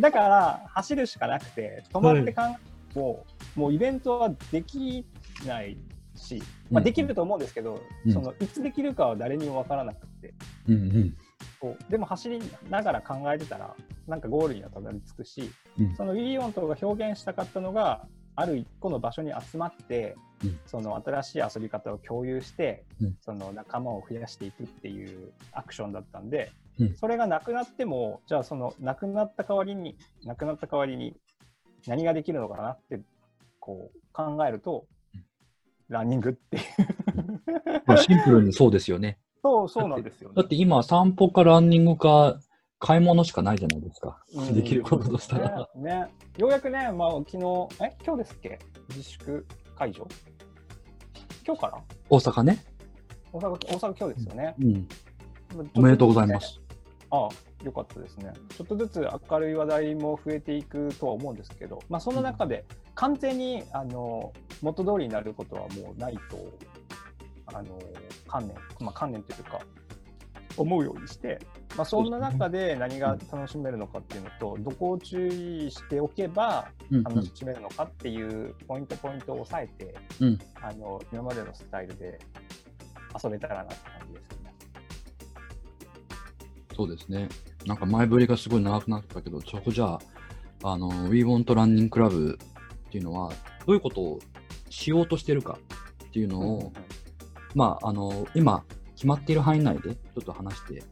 だから、走るしかなくて、止まって考えても、もうイベントはできないし、まあ、できると思うんですけど、うん。そのいつできるかは誰にも分からなくて、うんうん。こうでも走りながら考えてたら、なんかゴールにはたどり着くし、うん。そのウィリオンとが表現したかったのが、ある一個の場所に集まって、うん。その新しい遊び方を共有して、うん。その仲間を増やしていくっていうアクションだったんで、うん。それがなくなっても、じゃあそのなくなった代わりに、なくなった代わりに何ができるのかなってこう考えると、ランニングっていう。まあシンプルにそうですよね。そう、そうなんですよね。だって今散歩かランニングか買い物しかないじゃないですか。うんできることとしたら、ねね。ようやくね、まあ、昨日、え、今日ですっけ？自粛解除？今日から大阪ね。大阪、大阪今日ですよね。うん。おめでとうございま。す。ああ、よかったですね。ちょっとずつ明るい話題も増えていくとは思うんですけど、まあ、その中で完全にあの元通りになることはもうないと、あの観念、まあ、観念というか、思うようにして、まあ、そんな中で何が楽しめるのかっていうのと、どこを注意しておけば楽しめるのかっていうポイントポイントを押さえて、うんあの今までのスタイルで遊べたらなって感じですよね。そうですね。なんか前振りがすごい長くなったけど、そこじゃあ、あの、We Want Running Club っていうのは、どういうことをしようとしてるかっていうのを、まあ、あの、今、決まっている範囲内で、ちょっと話して、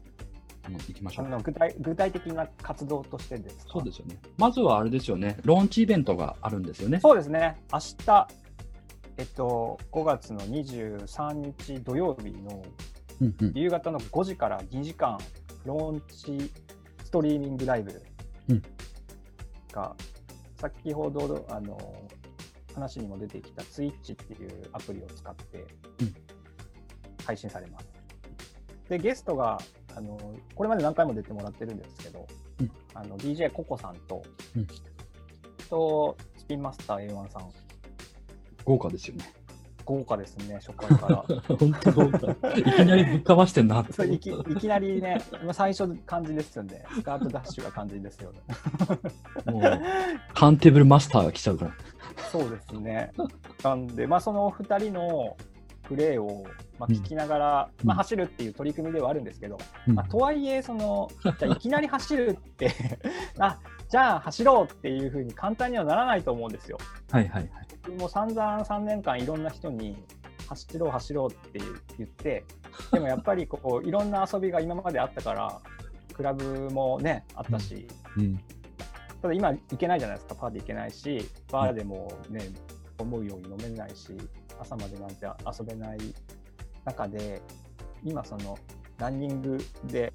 いきましょう。あの具体具体的な活動としてですか？そうですよね。まずはあれですよね、ローンチイベントがあるんですよね。そうですね、明日、えっと、5月の23日土曜日のうんうん。夕方の5時から2時間、ローンチストリーミングライブうんが、先ほどあの話にも出てきた Twitch っていうアプリを使ってうん配信されます。で、ゲストがあの、これまで何回も出てもらってるんですけど、うんあの DJ ココさんと、うんとスピンマスター A1 さん、豪華ですよね。豪華ですね、初回から。本当豪華。いきなりぶっかましてんなって。そういきいきなりね、まあ最初感じですよね。スカートダッシュが感じですよね。もう、カンテーブルマスターが来ちゃうから。そうですね。なんで、まあ、そのお二人のプレーを、まあ、聞きながら、うんまあ、走るっていう取り組みではあるんですけど、うんまあ、とはいえそのじゃあいきなり走るって あじゃあ走ろうっていうふうに簡単にはならないと思うんですよ。はいはいはい。僕も散々3年間いろんな人に走ろう走ろうって言ってでもやっぱりこういろんな遊びが今まであったからクラブもねあったし、うん。ただ今行けないじゃないですかパーティー行けないしバーでもね、思うように飲めないし朝までなんて遊べない中で今そのランニングで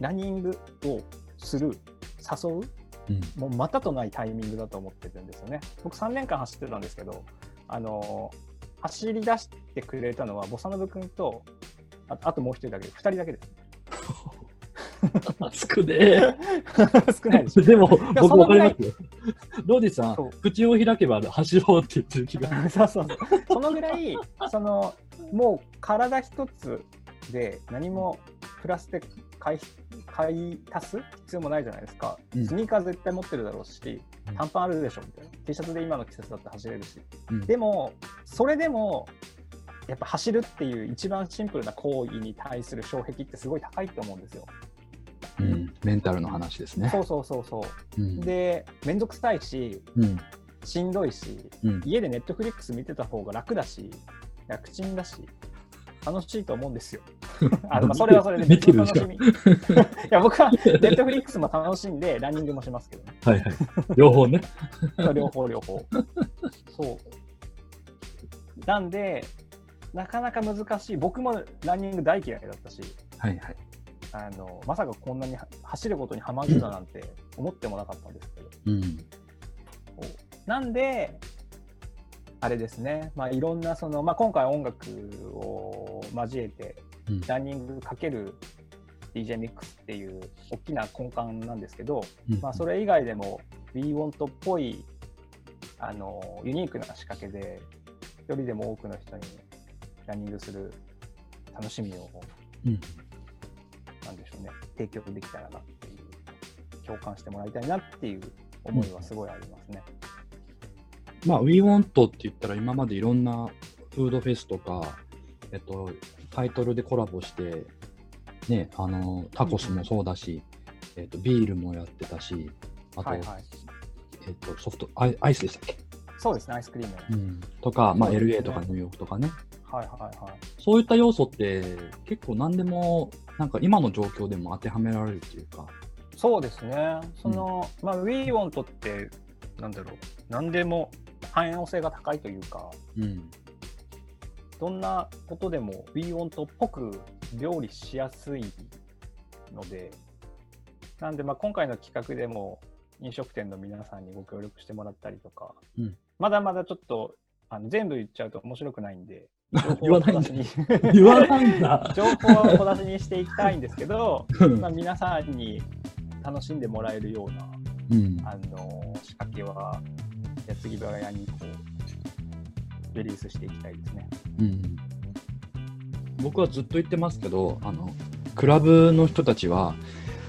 ランニングをする誘う？うん。もうまたとないタイミングだと思ってるんですよね。僕3年間走ってたんですけど、あの走り出してくれたのはボサノブ君とああともう一人だけで2人だけです。少ねえ。少ないでしょ。でも、や僕そのぐらいわかりますよ。ロディさん口を開けば走ろうって言ってる気が。そうそうそうそのぐらいそのもう体一つで何もプラスで買い買い足す？必要もないじゃないですか、うんスニーカー絶対持ってるだろうしうん短パンあるでしょみたいな T シャツで今の季節だって走れるしうんでもそれでもやっぱ走るっていう一番シンプルな行為に対する障壁ってすごい高いと思うんですよ。うん。メンタルの話ですね。そうそうそうそう。うん。で面倒くさいしうん。しんどいしうん。家でネットフリックス見てた方が楽だし楽ちんだし楽しいと思うんですよ。あまあそれはそれで別の楽しみ。いや僕はネットフリックスも楽しんでランニングもしますけどね。はいはい。両方ね。両方両方。そう。なんで、なかなか難しい。僕もランニング大嫌いだったし、はいはい。あのまさかこんなには走ることにハマるだなんて思ってもなかったんですけど。うん。なんで、あれですね、まあ、いろんなその、まあ、今回音楽を交えて、うんランニングかける DJ ミックスっていう大きな根幹なんですけど、うんまあ、それ以外でも WeWant っぽいあのユニークな仕掛けで一人でも多くの人にランニングする楽しみをうん。なんでしょうね提供できたらなっていう共感してもらいたいなっていう思いはすごいありますね。まあ、WeWant って言ったら今までいろんなフードフェスとか、えっと、タイトルでコラボして、ね、あの、タコスもそうだし、えっと、ビールもやってたし、あと、はいはい、えっと、ソフトアイ、アイスでしたっけ？そうですねアイスクリーム、うん。とか、まあ、LA とかニューヨークとかね。はいはいはい。そういった要素って結構何でも、なんか今の状況でも当てはめられるっていうか、そうですね。その、まあ WeWant ってなんだろう。何でも汎用性が高いというかうん。どんなことでも WeWant っぽく料理しやすいので、なんでまあ今回の企画でも飲食店の皆さんにご協力してもらったりとか、うんまだまだちょっとあの全部言っちゃうと面白くないんで、言わないんだ言わないんだ。情報を 小出しにしていきたいんですけど、まあ、皆さんに楽しんでもらえるようなうん。あの仕掛けは矢継ぎ早にこうリリースしていきたいですね。うん僕はずっと言ってますけど、あのクラブの人たちは、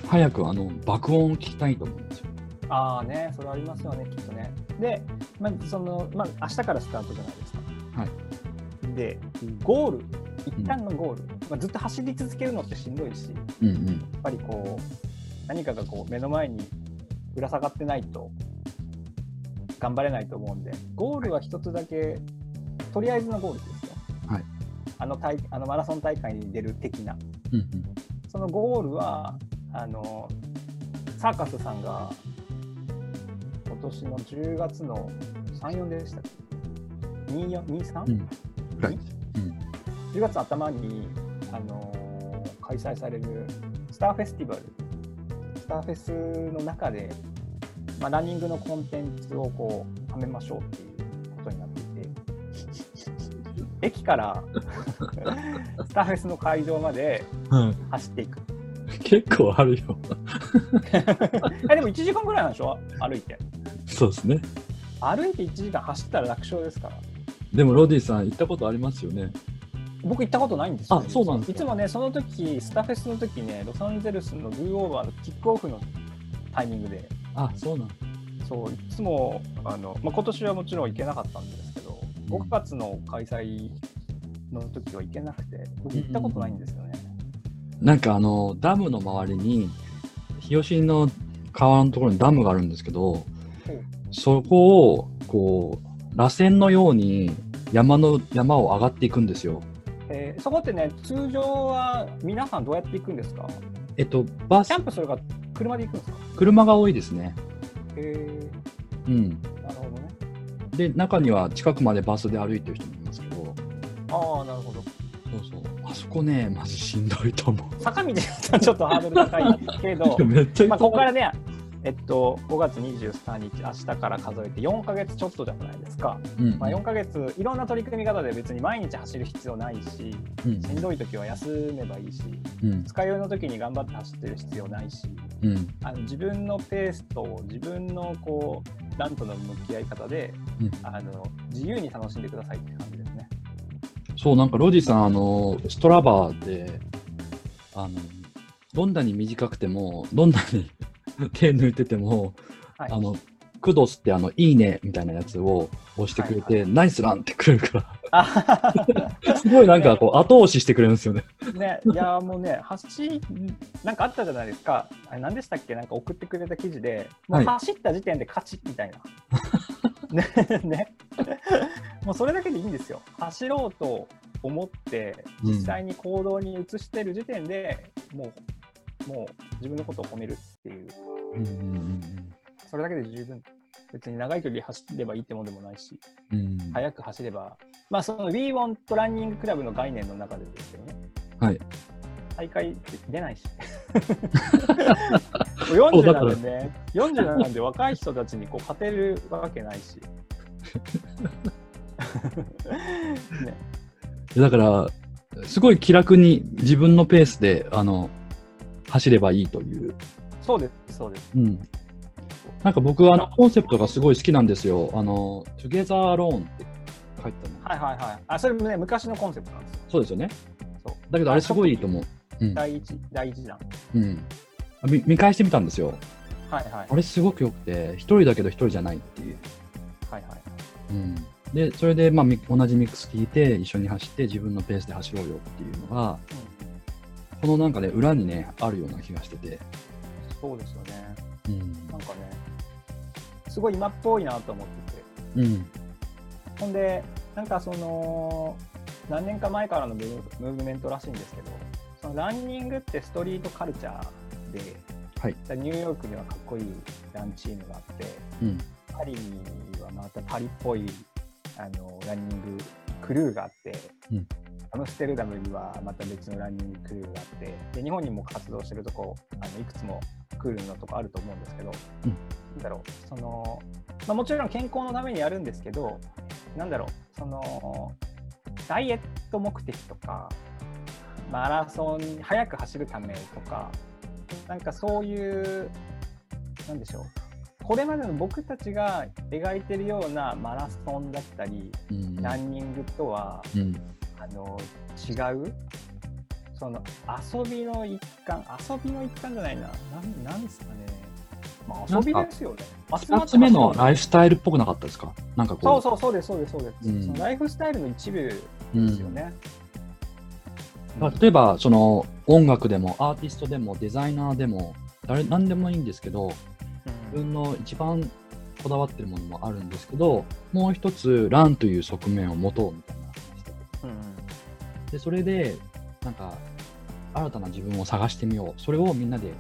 早くあの爆音を聞きたいと思うんですよ。ああね、それありますよね、きっとね。で、まあ、その、まあ、明日からスタートじゃないですか。はい。で、ゴール、一旦のゴール、まあ、ずっと走り続けるのってしんどいし、やうんうん。っぱりこう、何かがこう目の前にぶら下がってないと、頑張れないと思うんで、ゴールは一つだけ、とりあえずのゴールですよ。はい。あの大あのマラソン大会に出る的な。うんうんそのゴールは、あの、サーカスさんが、今年の10月の3、4でしたっけ ?24、23?、うんはいうん10月頭に、あのー開催されるスターフェスティバル、スターフェスの中で、まあ、ランニングのコンテンツをこう、はめましょうっていうことになっていて、駅から スターフェスの会場までうん走っていく。結構あるよ。えでも1時間ぐらいなんでしょ？歩いて。そうですね。歩いて1時間走ったら楽勝ですから。でもロディさん行ったことありますよね？僕行ったことないんですよ、あそうなんですかいつもね、その時、スタフェスの時ね、ロサンゼルスのドゥーオーバーのキックオフのタイミングで、あ、そうなんそう、いつも、あの、まあ、今年はもちろん行けなかったんですけど、うん。5月の開催の時は行けなくて、僕行ったことないんですよね。なんかあの、ダムの周りに、日吉の川のところにダムがあるんですけど、そこを、こう、螺旋のように山の、山を上がっていくんですよ。えーそこってね、通常は皆さんどうやって行くんですか？えっと、バスキャン、プそれが車で行くんですか？車が多いですね。へうん。えなるほどね。で、中には近くまでバスで歩いてる人もいますけど、ああ、なるほど。そうそう。あそこね、マジしんどいと思う。坂道ちょっとハードル高いけど、めっちゃまあ、ここからね、えっと、5月23日、明日から数えて4ヶ月ちょっとじゃないですか。うん。まあ、4ヶ月、いろんな取り組み方で別に毎日走る必要ないし、うん。しんどい時は休めばいいし、うん。使い酔いの時に頑張って走ってる必要ないし、うん。あの自分のペースと自分のこう、ランとの向き合い方で、うん。あの自由に楽しんでくださいって感じですね。そう、なんかロジさん、あの、ストラバーで、あの、どんなに短くても、どんなに手抜いてても、はい、あの、クドスってあの、いいねみたいなやつを押してくれて、はナイスランってくれるかあら、すごいなんかこう、後押ししてくれるんですよね。ね、いやもうね、走なんかあったじゃないですか、あれ何でしたっけ、なんか送ってくれた記事で、もうはい。走った時点で勝ちみたいな。ねね、もうそれだけでいいんですよ。走ろうと思って、うん。実際に行動に移してる時点で、もう、もう自分のことを褒めるっていう、うんうんそれだけで十分。別に長い距離走ればいいってもんでもないし、うんうん。速く走れば、まあその We Want Running Club の概念の中でですけどね、はい。大会って出ないし。40なんでね、40なんで若い人たちにこう勝てるわけないし。ね、だから、すごい気楽に自分のペースで、あの、走ればいいという。そうです、そうです。うん。なんか僕はあのコンセプトがすごい好きなんですよ。あの、Together Alone って書いてたの。はいはいはい。あ、それもね、昔のコンセプトなんですよ。そうですよね。そうだけどあれすごいいいと思う。うん。第一、第一弾。うん、見見返してみたんですよ。はいはい。あれすごく良くて、一人だけど一人じゃないっていう。はいはい。うん、で、それで、まあ、み同じミックス聞いて、一緒に走って、自分のペースで走ろうよっていうのが、このなんかね、裏にね、あるような気がしてて。そうですよね。うん。なんかね、すごい今っぽいなと思ってて。うん。ほんで、なんかその、何年か前からのムーブメントらしいんですけど、そのランニングってストリートカルチャーで、はいニューヨークにはかっこいいランチームがあって、うん。パリにはまたパリっぽいあのランニングクルーがあって、うんアムステルダムにはまた別のランニングクルーがあって、で日本にも活動してるとこあのいくつもクールのとこあると思うんですけど、うんなんだろう、その、まあ、もちろん健康のためにやるんですけど、なんだろう、その、ダイエット目的とか、マラソン、速く走るためとか、なんかそういう、なんでしょう、これまでの僕たちが描いてるようなマラソンだったり、うん。ランニングとは、うん。あの違う？その遊びの一環？遊びの一環じゃないな。なんなんですかね。まあ遊びですよね。二つ目のライイフスタイルっぽくなかったですか？なんかこう。そうそうそうですそうですそうです、うん。そのライフスタイルの一部ですうん。よね、まあ例えば、その音楽でもアーティストでもデザイナーでも誰何でもいいんですけど、自分の一番こだわってるものもあるんですけど、もう一つ、ランという側面を持とうみたいなで、それで、なんか、新たな自分を探してみよう。それをみんなで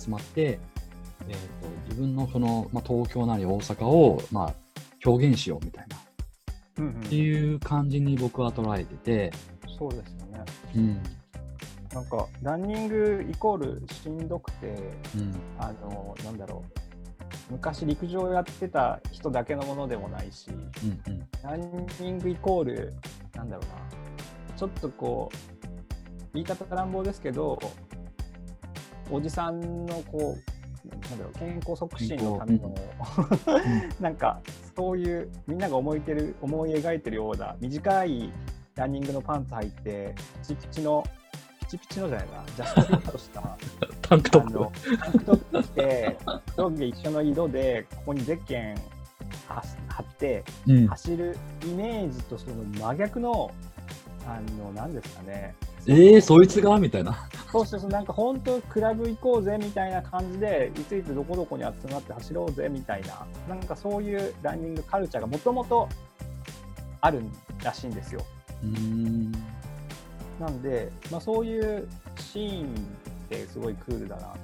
集まって、えー、と自分のその、まあ、東京なり大阪を、まあ、表現しようみたいな、っうんうんていう感じに僕は捉えてて、そうですよねうん。なんかランニングイコールしんどくてうん。あのなんだろう昔陸上やってた人だけのものでもないしうん。うん。ランニングイコール、なんだろうな、ちょっとこう、言い方乱暴ですけど、おじさんのこう、なんだろう、健康促進のための、なんか、そういう、みんなが思いてる、思い描いてるような、短いランニングのパンツ履いて、ピチピチの、ピチピチのじゃないな、ジャストフィットした、タンクトップ。タンクトップ着て、上下一緒の色で、ここにゼッケン貼貼って、うん。走るイメージとその真逆のあの、なんですかね。えー、そいつが？みたいな。そうそうそう、なんか本当、クラブ行こうぜみたいな感じで、いついつどこどこに集まって走ろうぜみたいな、なんかそういうランニングカルチャーがもともとあるらしいんですよ。うん。なんで、まあ、そういうシーンってすごいクールだなと思って。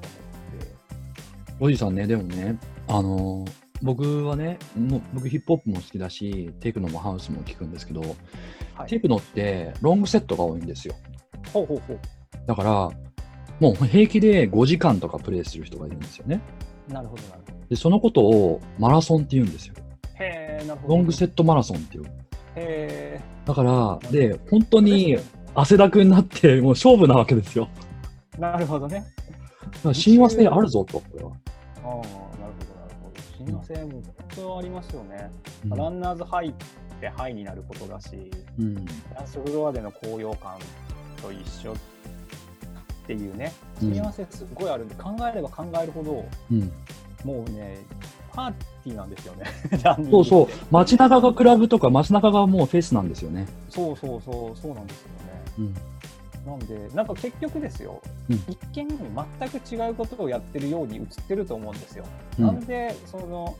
ロジさんね、でもね、あのー僕はね、もう僕ヒップホップも好きだし、テクノもハウスも聞くんですけど、はいテクノってロングセットが多いんですよ。ほうほうほだから、もう平気で5時間とかプレイする人がいるんですよね。う。なるほど、なるほど。で、そのことをマラソンって言うんですよ。へえ、なるほど。ロングセットマラソンっていう。へだから、で、本当え。に汗だくになって、もう勝負なわけですよ。なるほどね。だから親和性あるぞと、これは。ああ、なるほど、なるほど。親和性も本当ありますよね。うんランナーズハイってハイになることだし、うん。ダンスフロアでの高揚感と一緒っていうね、うん。親和性すごいあるんで、考えれば考えるほど、うん、もうね、パーティーなんですよね、そうそう、街中がクラブとか、街中がもうフェスなんですよね。そうそうそう、そうなんですよね。うん、なんで、なんか結局ですよ、うん。一見全く違うことをやってるように映ってると思うんですよ。うん。なんで、その、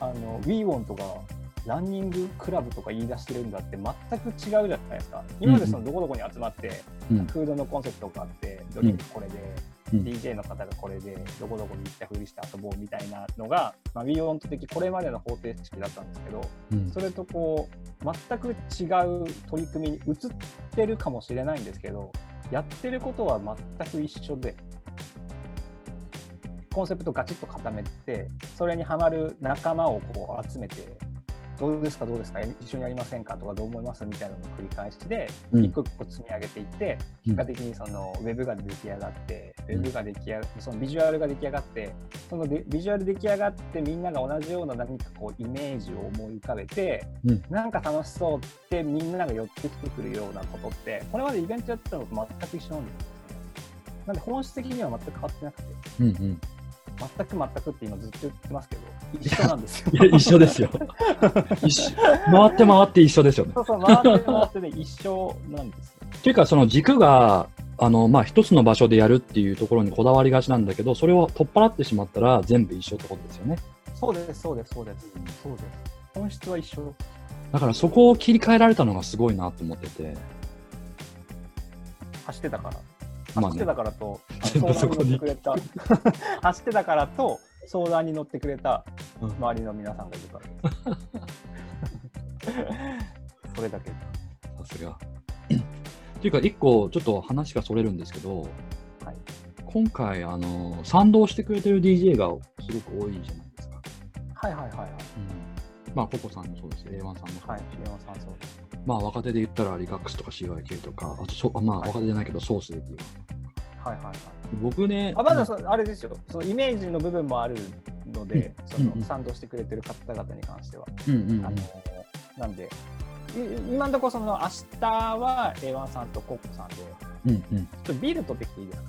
あの、WeWant がランニングクラブとか言い出してるんだって全く違うじゃないですか。今までそのどこどこに集まって、うん、フードのコンセプトがあって、ドリンクこれで、うん。DJ の方がこれで、どこどこに行ったふりして遊ぼうみたいなのが、まあ、WeWant 的これまでの方程式だったんですけど、うん。それとこう全く違う取り組みに移ってるかもしれないんですけどやってることは全く一緒でコンセプトガチッと固めてそれにはまる仲間をこう集めてどうですか？どうですか？一緒にやりませんか？とかどう思います？みたいなのを繰り返しでうん。一個一個積み上げていって結果的にそのウェブが出来上がって、ウェブが出来上がそのビジュアルが出来上がって、そのビビジュアル出来上がってみんなが同じような何かこうイメージを思い浮かべて、うん。なんか楽しそうってみんなが寄ってきてくるようなことって、これまでイベントやってたのと全く一緒なんですよね。なんで本質的には全く変わってなくて、うん、うん。全く全くって今ずっと言ってますけど、一緒なんですよ。いや、一緒ですよ。一緒回って回って一緒ですよね。そうそう、回って回ってね、一緒なんですよ。っていうか、その軸が、あの、まあ、一つの場所でやるっていうところにこだわりがちなんだけど、それを取っ払ってしまったら全部一緒ってことですよね。そうです、そうです、そうです。そうです。本質は一緒。だからそこを切り替えられたのがすごいなと思ってて。走ってたから。走ってたからと、相談に乗ってくれた。走ってたからと、相談に乗ってくれたうん周りの皆さんがいるからです。それだけ。さすが。っていうか、一個ちょっと話がそれるんですけど、はい。今回、あの、賛同してくれてる DJ がすごく多いじゃないですか。はいはいはいはい。うん、まあ、ココさんもそうですし、A1 さんもそうですし、はい、重山さんそうです。まあ、若手で言ったらリカックスとか CYK とか、あとそあまあ、はい若手じゃないけど、ソースできる。はいはいはい。僕ね、あまだそあれですよ、そのイメージの部分もあるので、その賛同してくれてる方々に関しては。うんうんうんあのなんで、い今のところその明日は A1 さんとコッコさんで、ちょうんうん、っとビール取ってきていいですか？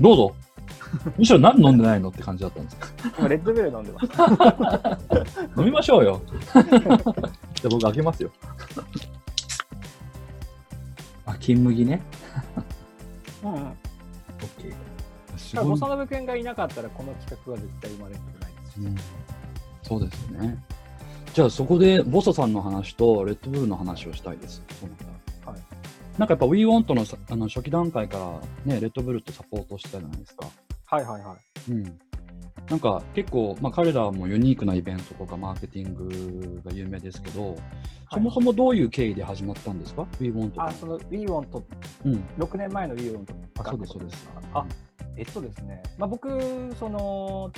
どうぞ。むしろ何飲んでないのって感じだったんですか。今レッドブル飲んでます。飲みましょうよ。じゃあ僕開けますよ。あ、金麦ね。うんうん。オッケー。すただ、ごいボサノブ君がいなかったら、この企画は絶対生まれてないですし。うんそうですよね。じゃあそこでボサさんの話とレッドブルの話をしたいです。そうなんだはいなんかやっぱ WeWant のさあの初期段階からね、レッドブルとサポートしてたじゃないですか。はいはいはい。うん。なんか結構、まあ、彼らもユニークなイベントとかマーケティングが有名ですけど、そもそもどういう経緯で始まったんですか ?WeWant あ、その WeWant、うん。6年前の WeWant あそうですそうです。あ、えっとですね、まあ、僕、その、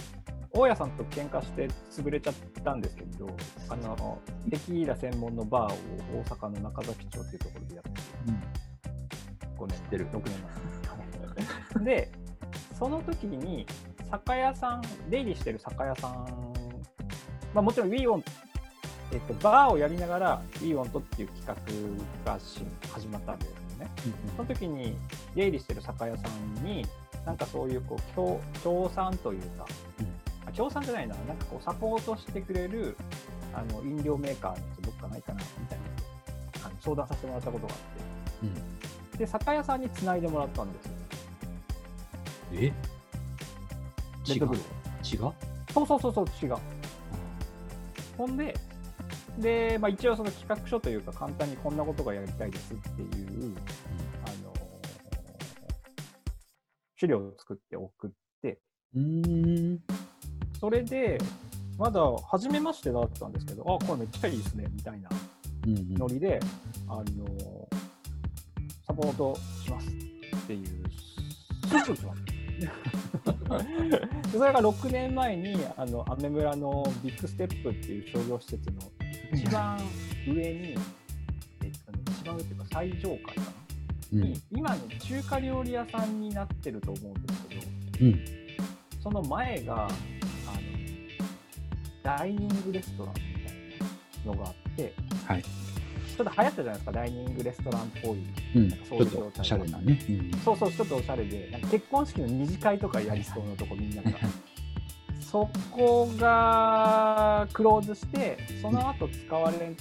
大家さんと喧嘩して潰れちゃったんですけど、あの、テキーラ専門のバーを大阪の中崎町っていうところでやってて、5年、てる6年前。で、その時に、酒屋さん、出入りしてる酒屋さん、まあ、もちろん WeWant、えっと、バーをやりながら WeWant っていう企画がし始まったんですよね。その時に出入りしてる酒屋さんに、なんかそういうこう協協賛というか、あ協賛じゃないな、なんかこうサポートしてくれるあの飲料メーカーの人どっかないかなみたいなあの相談させてもらったことがあって、うん。で酒屋さんにつないでもらったんですよ。え？レッドブル違う？そうそうそうそう違う。ほんでで、まあ、一応その企画書というか簡単にこんなことがやりたいですっていうあの資料を作って送ってうん。それでまだ初めましてだったんですけどあこれめっちゃいいですねみたいなうんうん。ノリで、あのサポートしますっていう、すぐ来ます。でそれが6年前にあのアメ村のビッグステップっていう商業施設の一番上に、えっとね、一番上っていうか最上階かな、うん。に今の中華料理屋さんになってると思うんですけどうん。その前があのダイニングレストランみたいなのがあってはいちょっと流行ったじゃないですか。ダイニングレストランっぽい。うん。なんかちそういう状態ょっとおしゃれなね。うん。そうそうちょっとおしゃれで。なんか結婚式の二次会とかやりそうなとこみんなが。そこがクローズしてその後使われ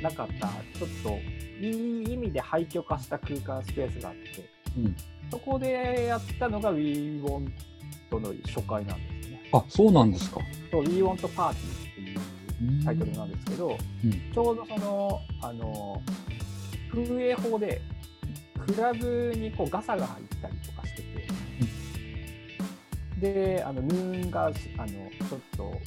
なかったちょっといい意味で廃墟化した空間スペースがあって。うん。そこでやったのが WeWant の初回なんですよね。あそうなんですか。そう WeWant Party っていうタイトルなんですけど、うん。ちょうどそのあの風営法でクラブにこうガサが入ったりとかしてて、であのヌーンがあのちょっとあの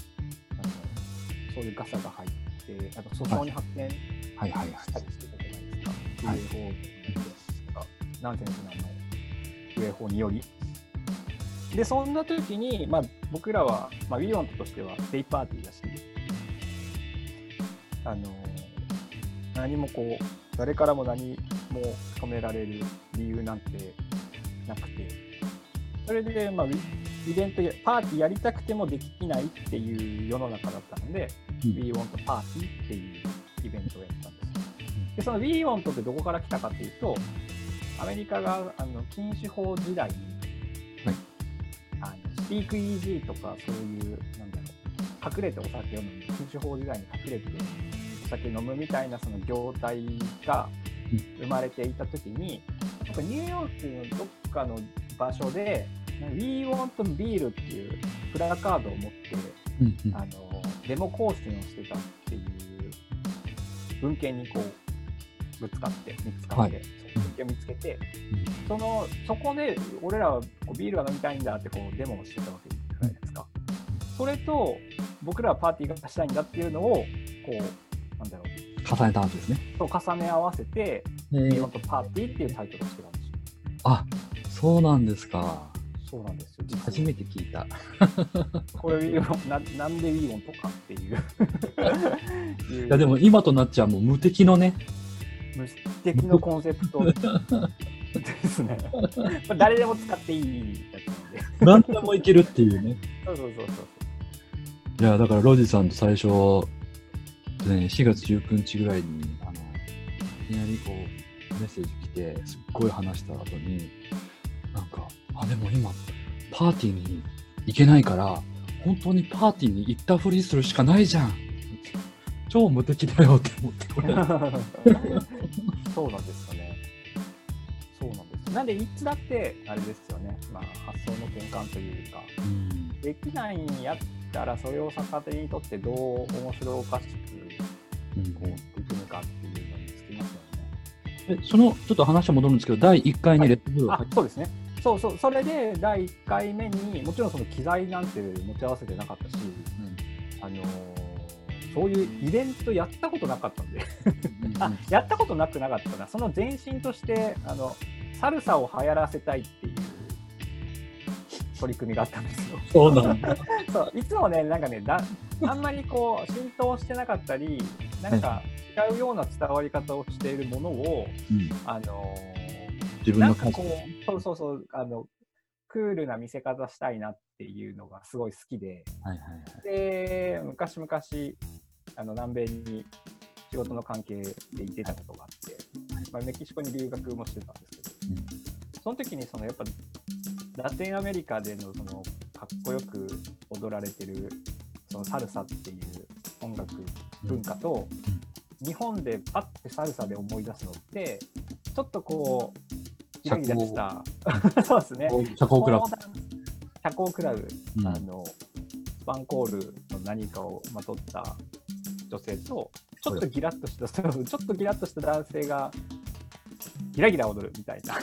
そういうガサが入ってあと訴訟に発展はい。はいはいしたりしてたじゃないですか、はい。風営法とかナンセンスなの風営法により。でそんな時に、まあ、僕らは、まあ、ウィヨントとしてはデイパーティーだし、あの何もこう誰からも何も止められる理由なんてなくて。それで、まあ、イベントやパーティーやりたくてもできないっていう世の中だったので、うん。We Want Party っていうイベントをやったんですよ。でその We Want ってどこから来たかっていうとアメリカがあの禁酒法時代に、はい。あのスピークイージーとかそういうなん隠れてお酒を飲む禁酒法時代に隠れてお酒飲むみたいなその業態が生まれていた時に、やっぱニューヨークのどっかの場所で「We Want Beer」っていうプラカードを持ってうんうん。あのデモ行進をしてたっていう文献にこうぶつかって見つかって、はい。文献を見つけて、そのそこで俺らはこうビールが飲みたいんだってこうデモをしてたわけじゃないですか。それと僕らはパーティーがしたいんだっていうのをこうなんだろう重ねたわけですねと重ね合わせて「え We ー Want Party」っていうタイトルをしてたんですよ。あそうなんですかそうなんですよ。初めて聞いた これななんで We Want かっていう。いいやでも今となっちゃもう無敵のね無敵のコンセプトですね。誰でも使っていいやつなんで。何でもいけるっていうねそうそうそうそう。いやだからロジさんと最初、ね、4月19日ぐらいにあのいきなりこうメッセージ来てすっごい話した後になんかあでも今パーティーに行けないから本当にパーティーに行ったふりするしかないじゃん。超無敵だよって思って。こ れそうなんですよね。そうなんです。なんで、いつだって、あれですよね、まあ、発想の転換というか、うん。できないんやったら、それを逆手にとってどう面白おかしくうんこう取り組むかっていうのにつきますよね。えそのちょっと話は戻るんですけど第1回にレッドブルをあ入っそうですね。そうそう、それで第1回目にもちろんその機材なんて持ち合わせてなかったし、あのーそういうイベントやったことなかったんで、うん。あやったことなくなかったな、その前身として、あのサルサを流行らせたいっていう取り組みがあったんですよ。そうなんだ。そういつもね、なんかね、だあんまりこう浸透してなかったり、なんか違うような伝わり方をしているものを、うん。あの自分のなんかこう、そうそうそう、あの、クールな見せ方したいなっていうのがすごい好きで、はいはいはい。で、昔々、あの南米に仕事の関係で行ってたことがあって、まあ、メキシコに留学もしてたんですけど、その時にそのやっぱラテンアメリカでのそのかっこよく踊られてるそのサルサっていう音楽文化と、日本でパッてサルサで思い出すのってちょっとこう、ギラギラした、そうですね。社交クラブ。社交クラブ、うんあの、スパンコールの何かをまとった女性と、ちょっとギラッとした、ちょっとギラッとした男性が、ギラギラ踊るみたいな。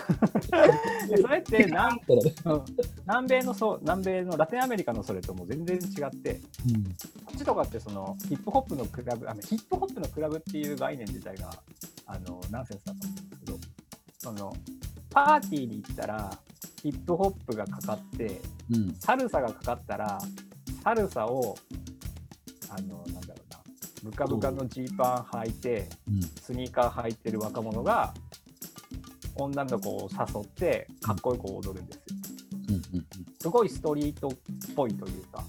で それって南うん南米のそう南米のラテンアメリカのそれとも全然違って、うん。こっちとかってそのヒップホップのクラブ、あのヒップホップのクラブっていう概念自体があのナンセンスだと思うんですけど、そのパーティーに行ったらヒップホップがかかって、うん。サルサがかかったら、サルサを、あの、なんだろうな、ブカブカのジーパン履いて、うん。スニーカー履いてる若者が、女の子を誘って、かっこよく踊るんですよ。すごいストリートっぽいというか、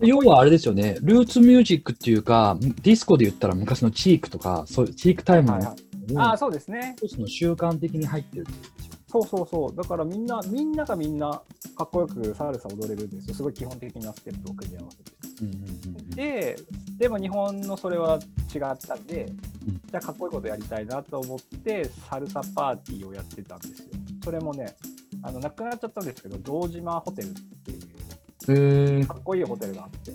要はあれですよね、ルーツミュージックっていうか、ディスコで言ったら昔のチークとか、そうチークタイムのはいはいあ、そうですね。一つの習慣的に入ってるってことですよ。そうそうそう。だからみんな、みんながみんな、かっこよくサルサ踊れるんですよ。すごい基本的なステップを組み合わせて。で、でも日本のそれは違ったんで、うんじゃあかっこいいことやりたいなと思って、サルサパーティーをやってたんですよ。それもね、あの、なくなっちゃったんですけど、堂島ホテルっていう、かっこいいホテルがあって。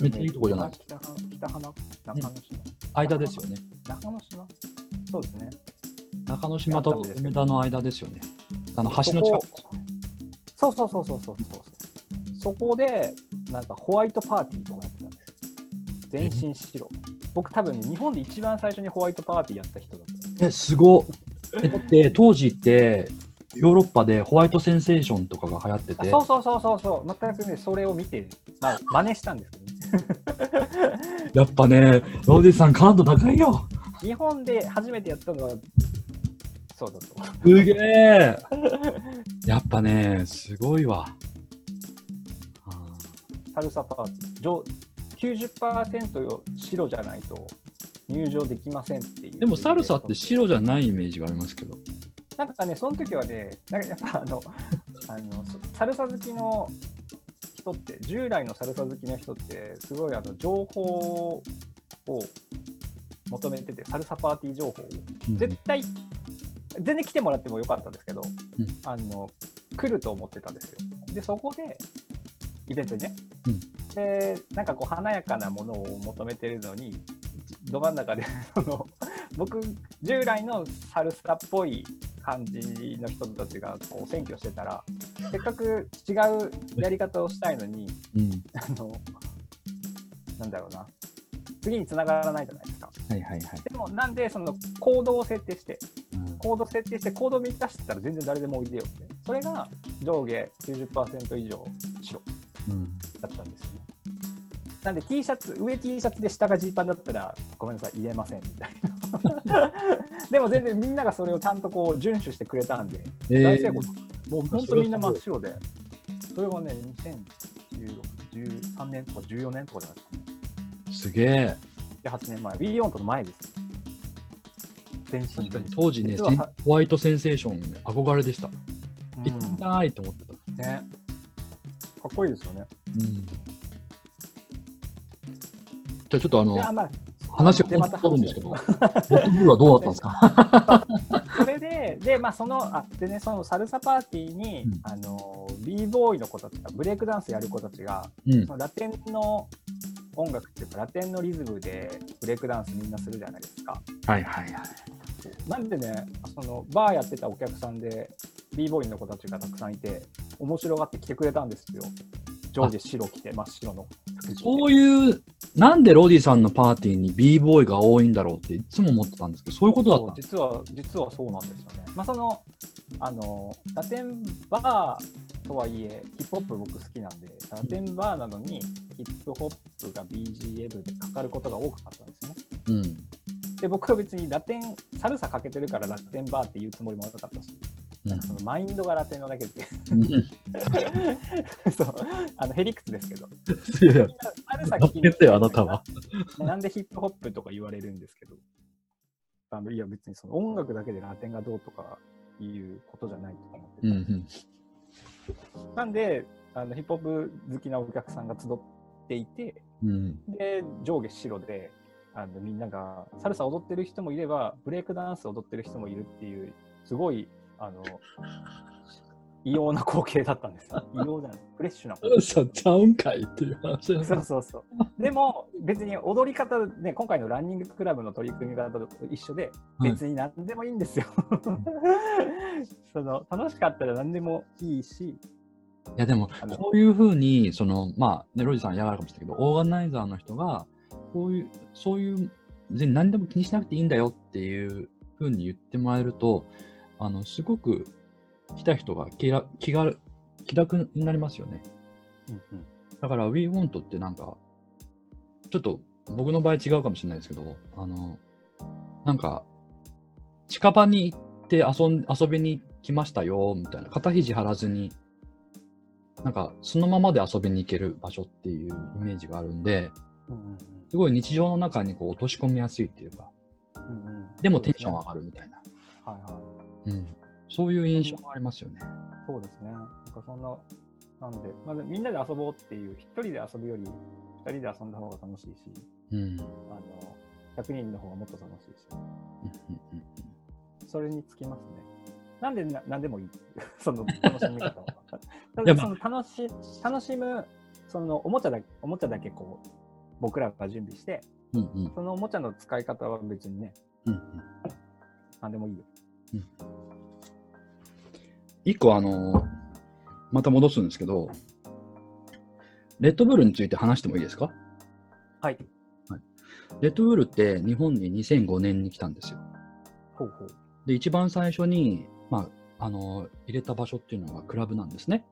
めっちゃいいとこじゃない？北花北花中之島、間ですよね。中之島？そうですね。中之島と梅田の間ですよね。あの橋の近く。そうそうそうそうそうそう。そこで、なんかホワイトパーティーとかやってたんですよ。全身白。僕多分ね、日本で一番最初にホワイトパーティーやった人だった。え、すごっ。えだって当時って、ヨーロッパでホワイトセンセーションとかが流行ってて、あそうそうそうそうそう。全くね、それを見て、まあ、真似したんですけどね。やっぱね、ローディさん感度高いよ。日本で初めてやったのは、そうだと。すげえ。やっぱね、すごいわ。あサルサパーティー。上90%よ白じゃないと入場できませんっていう。ーでもサルサって白じゃないイメージがありますけど。なんかね、その時はね、なんかやっぱあの、あのそサルサ好きの人って、従来のサルサ好きの人って、すごいあの情報を求めてて、サルサパーティー情報を。絶対、全然来てもらってもよかったんですけど、うんあの来ると思ってたんですよ。で、そこで、イベントにね、うんで、なんかこう、華やかなものを求めてるのに、ど真ん中で その僕、従来のサルサっぽい感じの人たちがこう選挙してたら、せっかく違うやり方をしたいのに、うん。あの、なんだろうな、次に繋がらないじゃないですか。はいはいはい。でも、なんで、その、コードを設定して、うんコード設定して、コード満たしてたら全然誰でもおいでよって。それが上下90%以上白うんだったんですよね。なんで T シャツ、上 T シャツで下がジーパンだったら、ごめんなさい、入れませんみたいな。でも全然みんながそれをちゃんとこう遵守してくれたんで、え大成功ー、もう本当みんな真っ白で、それがね、2013年とか14年とかじゃないですかね。すげえ。で8年前、オンとの前です。全身当時ね、ホワイトセンセーション、憧れでした。うん行ってみたいと思ってた。ね。かっこいいですよね。うん。じゃあちょっとあのまあ、話がでまた変わるんですけど、ボットはどうだったんですか？それで、で、まあ、その、あ、でね、そのサルサパーティーに、うんあの、b ボーイの子たちが、ブレイクダンスやる子たちが、うんそ。のラテンの音楽っていうか、ラテンのリズムでブレイクダンスみんなするじゃないですか。はいはいはい。なんでね、その、バーやってたお客さんで、b ボーイの子たちがたくさんいて、面白がって来てくれたんですよ。上下白着て、真っ白の服着て。そういう、なんでロディさんのパーティーに b ボーイが多いんだろうっていつも思ってたんですけど、そういうことだった実は、実はそうなんですよね。まあ、その、あの、ラテンバーとはいえ、ヒップホップ僕好きなんで、ラテンバーなのにヒップホップが BGM でかかることが多かったんですね。うん。で、僕は別にラテン、サルサかけてるからラテンバーって言うつもりもなかったし、うん。そのマインドがラテンなだけで、うん。そう、あの、ヘリクツですけど、いやいや、サルサやってたよ、あなたは。なんでヒップホップとか言われるんですけど、あのいや別にその音楽だけでラテンがどうとかいうことじゃないと思ってて、うんうん。なんであのヒップホップ好きなお客さんが集っていて、うん。で、上下白で、あのみんながサルサ踊ってる人もいれば、ブレイクダンス踊ってる人もいるっていう、すごい、あの、異様な光景だったんです。異様じゃない、フレッシュな光景。さちゃうんかいっていう話だそうそうそう。でも、別に踊り方、ね、今回のランニングクラブの取り組み方と一緒で、はい別に何でもいいんですよ。その楽しかったら何でもいいし、いやでもこういうふうにそのまあねロジさん嫌がるかもしれないけどオーガナイザーの人がこういうそういう全然何でも気にしなくていいんだよっていうふうに言ってもらえるとあのすごく来た人が気ら気が気楽になりますよね。だから WeWant ってなんかちょっと僕の場合違うかもしれないですけどあのなんか近場に行って遊ん遊びに来ましたよみたいな。肩肘張らずになんかそのままで遊びに行ける場所っていうイメージがあるんでうんうんすごい日常の中にこう落とし込みやすいっていうか。うんうん。うんでもテンション上がるみたいな、はいはい。うん、そういう印象がありますよね。そうですね。なんかそんな、なんで、まずみんなで遊ぼうっていう、一人で遊ぶより、二人で遊んだ方が楽しいし、うんうんあの、100人の方がもっと楽しいし、うんうんそれにつきますね。なんでな何でもいい その楽しみ方は。ただその楽し楽しむ、そのおもちゃだけ、おもちゃだけこう、僕らが準備して、うんうんそのおもちゃの使い方は別にね、うんうん何でもいいよ。一個あのーまた戻すんですけど、レッドブルについて話してもいいですか？はい。レッドブルって日本に2005年に来たんですよ。ほうほう。で、一番最初に、まあ、あのー入れた場所っていうのがクラブなんですね。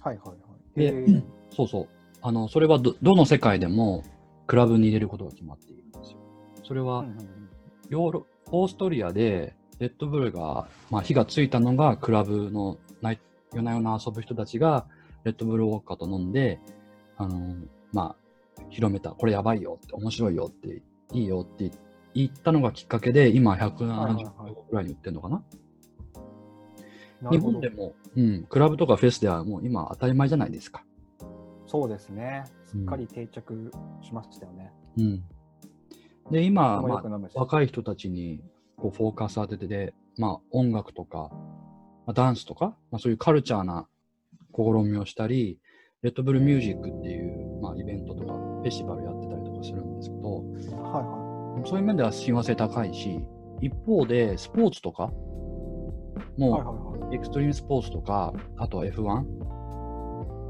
はいはいはい。でそうそう。あの、それはど、どの世界でもクラブに入れることが決まっているんですよ。それはヨーロ、オーストリアでレッドブルが、まあ、火がついたのがクラブのナイ夜な夜な遊ぶ人たちがレッドブルウォッカと飲んで、あのまあ、広めた。これやばいよって、面白いよって、いいよって言ったのがきっかけで、今はいはい170はいぐらいに売ってるのかな？日本でも、うん、クラブとかフェスではもう今当たり前じゃないですか。そうですね。すっかり定着しましたよね。うん。で、今、まあ若い人たちにこうフォーカス当ててで、まあ、音楽とか、まあ、ダンスとか、まあ、そういうカルチャーな試みをしたり、レッドブルミュージックっていう、まあ、イベントとか、フェスティバルやってたりとかするんですけど、はいはそういう面では親和性高いし、一方でスポーツとか、もはうエクストリームスポーツとか、あとは F1 い。は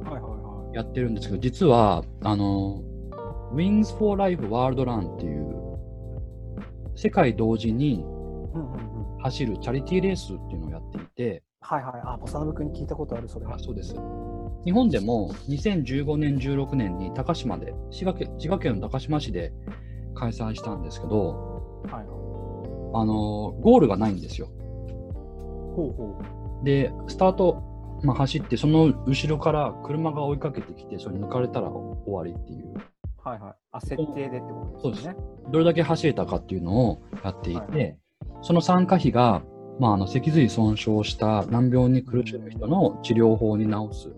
いはいはい。やってるんですけど、実は、あの、Wings for Life World Run っていう、世界同時に。走るチャリティーレースっていうのをやっていて、はいはい。あ、ボサノブ君に聞いたことある、それ。あそうです。日本でも2015年、16年に高島で、滋賀県滋賀県の高島市で開催したんですけど、はいはい。あの、ゴールがないんですよ。ほうほう。で、スタート、まあ、走って、その後ろから車が追いかけてきて、それ抜かれたら終わりっていう、はいはい。あ、設定でってことですね。どれだけ走れたかっていうのをやっていて、はいその参加費が、まあ、あの脊髄損傷した難病に苦しむ人の治療法に治す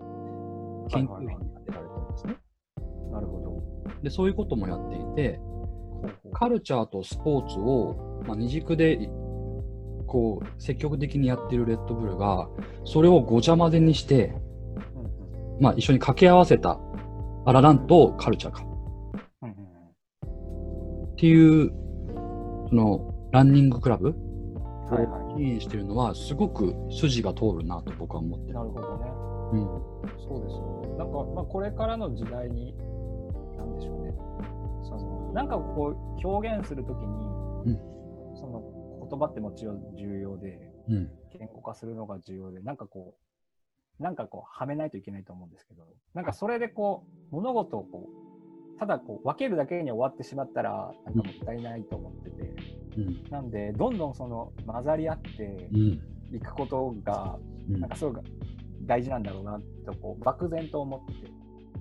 研究費に充てられてるんですね。なるほど。で、そういうこともやっていて、カルチャーとスポーツを、まあ、二軸でこう積極的にやってるレッドブルが、それをごちゃ混ぜにして、まあ、一緒に掛け合わせたアラランとカルチャーかっていう、そのランニングクラブはいはを経営してるのは、すごく筋が通るなと僕は思って。なるほどね。うんそうですよね。なんか、まあ、これからの時代に、なんでしょうね。そのなんかこう、表現するときに、うんその言葉ってもちろん重要で、うん言語化するのが重要で、なんかこう、なんかこう、はめないといけないと思うんですけど、なんかそれでこう、物事をこう、ただこう、分けるだけに終わってしまったら、なんかもったいないと思ってて、うん。なんで、どんどんその混ざり合ってうん。いくことが、うん。なんかすごく大事なんだろうなとこう漠然と思ってて。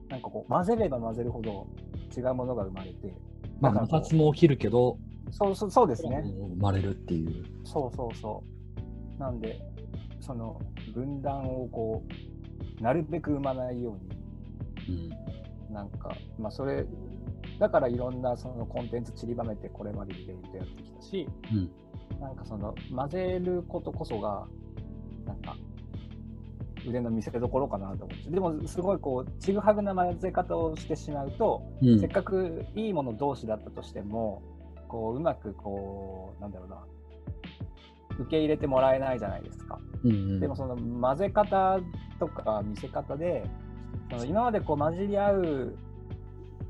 なんかこう混ぜれば混ぜるほど違うものが生まれて。まあ、も起きるけど、うそうそうそうですね。生まれるっていう。そうそうそう。なんでその分断をこうなるべく生まないようにうんなんかまあそれだからいろんなそのコンテンツ散りばめてこれまでイベントやってきたし、うん。なんかその混ぜることこそがなんか腕の見せ所かなと思って。でもすごいこうちぐはぐな混ぜ方をしてしまうと、うん。せっかくいいもの同士だったとしてもこううまくこうなんだろうな。受け入れてもらえないじゃないですか。うんうん。でもその混ぜ方とか見せ方でその今までこう混じり合う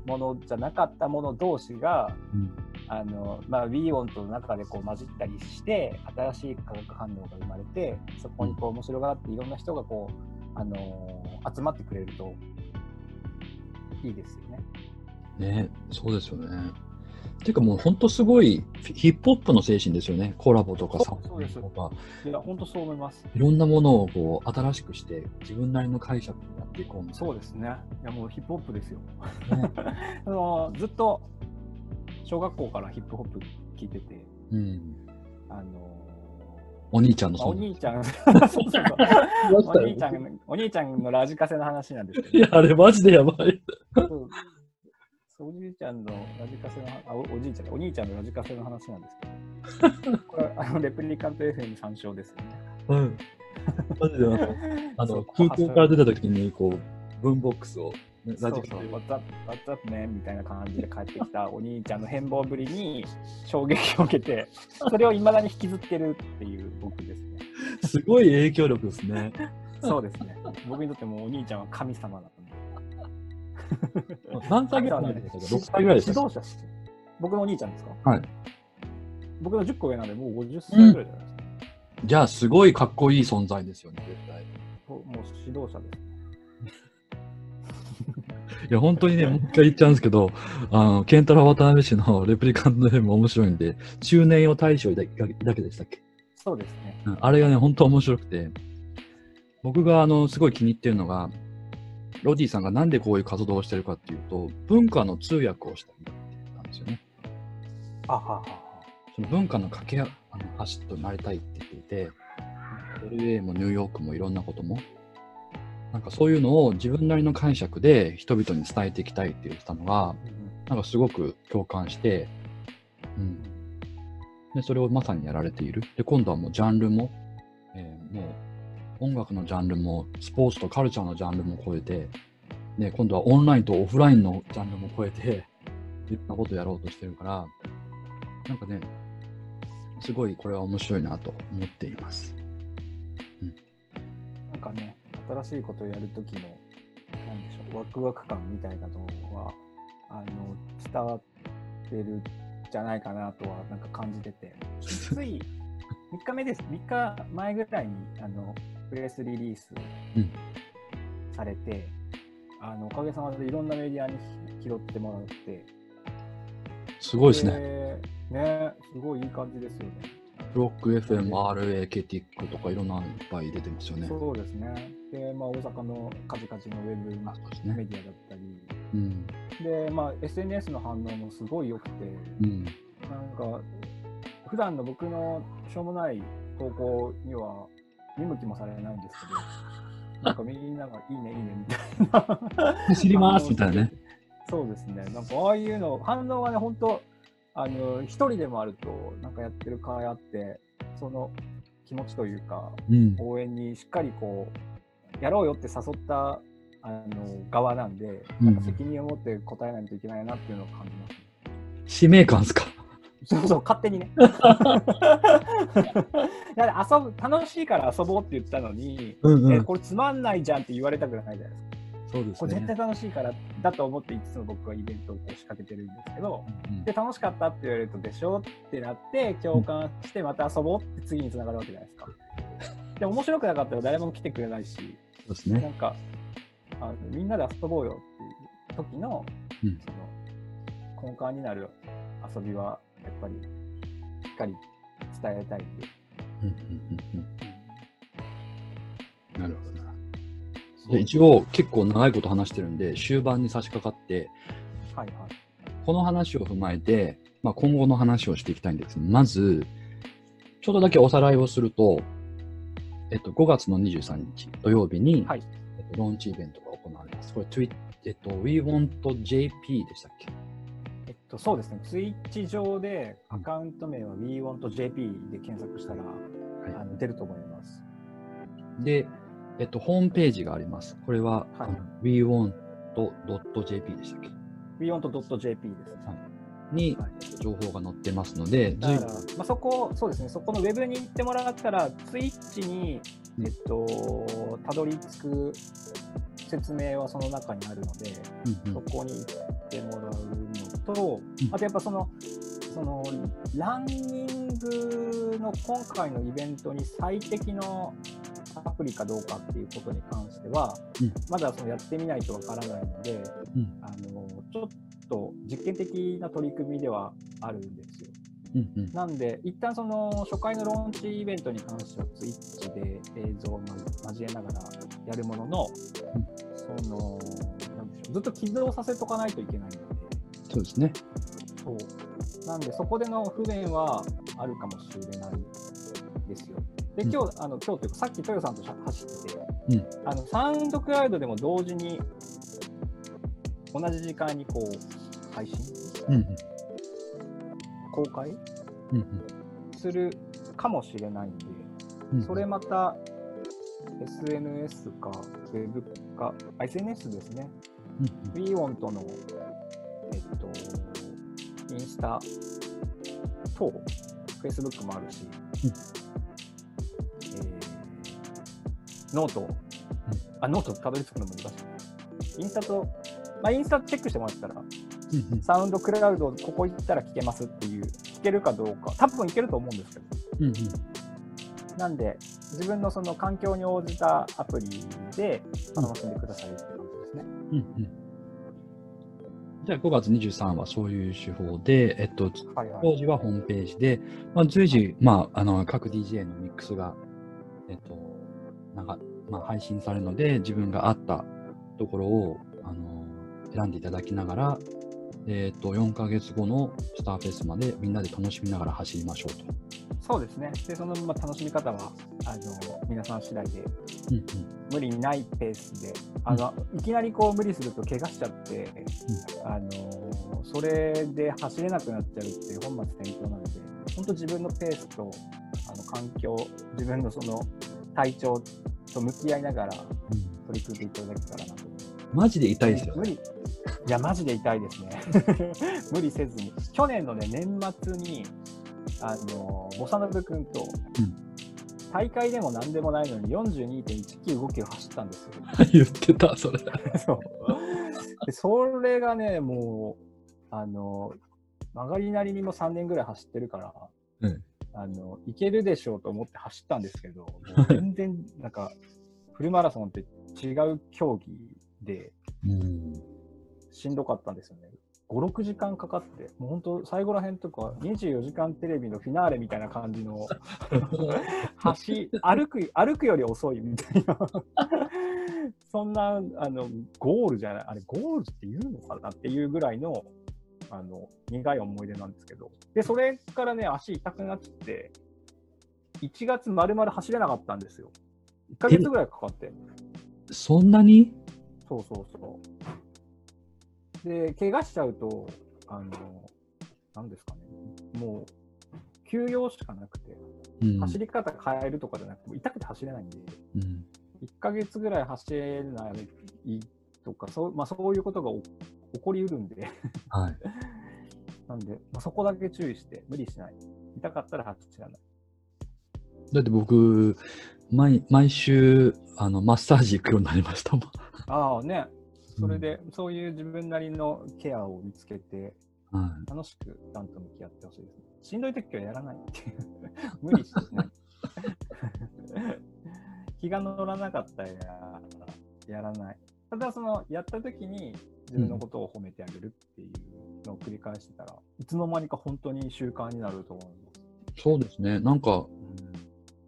ものじゃなかったもの同士がうんあの、まあ、Wii 音との中でこう混じったりして新しい化学反応が生まれてそこにこう面白がっていろんな人がこう、あのー集まってくれるといいですよね。ね、そうですよね。ていうかもう本当すごいヒップホップの精神ですよね。コラボとかそうそうですとか、いや本当そう思います。いろんなものをこう新しくして自分なりの解釈にやっていこうそうですね。いやもうヒップホップですよ。ね あのずっと小学校からヒップホップ聞いてて、うん。あのお兄ちゃんのまあお兄ちゃん、そうそうそうおた兄ちゃん、お兄ちゃんのラジカセの話なんですけど、いや、あれマジでやばい。おじいちゃんのラジカセのあおおじいちゃんお兄ちゃんのラジカセの話なんですけど、これあのレプリカント FM 参照ですよね。うん。マジで あの空港から出た時にこう文ボックスを、ね、ラジカセ、What's up, What's up, man? みたいな感じで帰ってきた お兄ちゃんの変貌ぶりに衝撃を受けて、それをいまだに引きずってるっていう僕ですね。すごい影響力ですね。そうですね。僕にとってもお兄ちゃんは神様だと思う。何歳ぐらいでしたか ?6 歳ぐらいでしたか指導者僕のお兄ちゃんですか？はい。僕の10個上なんで、もう50歳ぐらいじゃないですか。じゃあすごいかっこいい存在ですよね、絶対。もうもう指導者です。いや、本当にね、もう一回言っちゃうんですけど、あの、ケンタロウ渡辺氏のレプリカント FM 面白いんで、中年を大将だけでしたっけ、そうですね。うんあれがね、本当面白くて、僕があの、すごい気に入ってるのが、ロディさんがなんでこういう活動をしてるかっていうと、文化の通訳をしたいなんですよね。あははは。その文化の架けあの橋となりたいって言っていて、LA もニューヨークもいろんなことも、なんかそういうのを自分なりの解釈で人々に伝えていきたいって言ってたのが、なんかすごく共感して、うん。で、それをまさにやられている。で、今度はもうジャンルも、えーもう音楽のジャンルも、スポーツとカルチャーのジャンルも超えて、ね、今度はオンラインとオフラインのジャンルも超えて、いろんなことをやろうとしてるから、なんかね、すごいこれは面白いなと思っています。うん。なんかね、新しいことをやるときの、なんでしょう、ワクワク感みたいなのは、あの、伝わってるじゃないかなとは、なんか感じてて、つい3日目です、3日前ぐらいに、あの、プレスリリースうんされて、あの、おかげさまでいろんなメディアに拾ってもらって、すごいですね。でね、すごいいい感じですよね。ブロック FM、RA、ケティックとかいろんなのいっぱい出てますよね。そうですね。で、まあ、大阪のカジカジのウェブ。メディアだったり、うん。で、まあ、SNS の反応もすごい良くて、うん。なんか、普段の僕のしょうもない投稿には見向きもされないんですけど、なんかみんながいいね、いいねみたいな。走りますみたいなね。そうですね。なんかああいうの、反応はね、本当あの、一人でもあると、なんかやってる甲斐あって、その気持ちというか、うん。応援にしっかりこう、やろうよって誘ったあの側なんで、うんなんか責任を持って答えないといけないなっていうのを感じます、ね。使命感ですか？そうそう、勝手にね。だって遊ぶ楽しいから遊ぼうって言ったのに、うんえこれつまんないじゃんって言われたくないじゃないですか。そうですこれ絶対ね。楽しいからだと思っていつも僕はイベントを仕掛けてるんですけど、うんで楽しかったって言われるとでしょ？ってなって共感してまた遊ぼうって次につながるわけじゃないですか。で面白くなかったら誰も来てくれないし、そうですね。なんかあのみんなで遊ぼうよっていう時の,、うんその根幹になる遊びはやっぱりしっかり伝えたいんで。うんうんうんうんなるほどな。で一応結構長いこと話してるんで終盤に差し掛かってはいはい。この話を踏まえて、まあ、今後の話をしていきたいんですまずちょっとだけおさらいをすると、えっと、5月の23日土曜日に、はいえっと、ローンチイベントが行われます。これ、えっと、WeWantJP でしたっけ？とそうですね、ツイッチ上でアカウント名は WeWantJP で検索したら、あの出ると思います。で、えっと、ホームページがあります。これは、はい。wewant.jp でしたっけ？WeWant.jp ですね。にはい。情報が載ってますので、随だから、まあ、そこ、そうですね、そこのウェブに行ってもらったら、ツイッチに、うん。えっと、たどり着く説明はその中にあるので、うんうん。そこに行ってもらうのと、うん。あとやっぱその、そのランニングの今回のイベントに最適のアプリかどうかっていうことに関しては、うん。まだそのやってみないとわからないので、うん。あのちょっと実験的な取り組みではあるんですよ。うんうん。なんで、一旦その初回のローンチイベントに関しては、ツイッチで映像を交えながらやるものの、その、なんでしょう、ずっと起動させとかないといけないので、そうですね。そう。なんで、そこでの不便はあるかもしれないですよ。で、うん今日、あの、今日というか、さっき豊さんと走ってて、うんあの、サウンドクラウドでも同時に、同じ時間にこう、配信？うんうん公開？うんうんするかもしれないんで、うんそれまた SNS か、ウェブか、あ SNS ですね。うん WeWant の、えっと、インスタと、Facebook もあるし、うん。えーnote、あ、ノートたどり着くの難しい。インスタと、まあ、インスタチェックしてもらったら、うんうん。 SoundCloud、ここ行ったら聞けますっていう、聞けるかどうか、多分いけると思うんですけど、うんうん。なんで、自分のその環境に応じたアプリで楽しんでくださいって感じですね。うんうんじゃあ5月23はそういう手法で、えっと。当時はホームページで、まあ、随時、まあ、あの各 DJ のミックスが、えっとなんかまあ、配信されるので、自分があったところをあの選んでいただきながら、えっと4ヶ月後のスターフェスまでみんなで楽しみながら走りましょうと。そうですね。で、そのまま楽しみ方は、あの、皆さん次第で、うんうん無理ないペースで、あの、いきなりこう無理すると怪我しちゃって、あの、それで走れなくなっちゃうっていう本末転倒なので、本当自分のペースと、あの、環境、自分のその体調と向き合いながらうん取り組んでいただけたらなと。マジで痛いですよね。無理。いや、マジで痛いですね。無理せずに。去年のね、年末に、あの、ボサノブ君と、大会でも何でもないのに42.195キロ走ったんですよ。言ってた、それ。そう。で、それがね、もう、あの、曲がりなりにも3年ぐらい走ってるから、うんあの、いけるでしょうと思って走ったんですけど、全然、なんか、フルマラソンって違う競技で、うんしんどかったんですよね。5、6時間かかって、もう本当、最後らへんとか、24時間テレビのフィナーレみたいな感じの、走、歩く、歩くより遅いみたいな、そんな、あの、ゴールじゃない、あれ、ゴールって言うのかなっていうぐらいの、あの、苦い思い出なんですけど、で、それからね、足痛くなって、1月丸々走れなかったんですよ。1ヶ月ぐらいかかって。そんなに？そうそうそう。で、怪我しちゃうと、あの、なんですかね、もう、休養しかなくて、うん走り方変えるとかじゃなくて、痛くて走れないんで、うん1ヶ月ぐらい走れないとか、そう,、まあ、そういうことが起起こりうるんで、はい。なんで、まあ、そこだけ注意して、無理しない。痛かったら走らない。だって僕、毎毎週あのマッサージ行くようになりましたもん。ああね、それで、そういう自分なりのケアを見つけて、は楽しくちゃんと向き合ってほしいですね。しんどい時はやらないっていう。無理してね。気が乗らなかったらややらない。ただそのやった時に自分のことを褒めてあげるっていうのを繰り返してたら、いつの間にか本当に習慣になると思います。い。そうですね。なんか、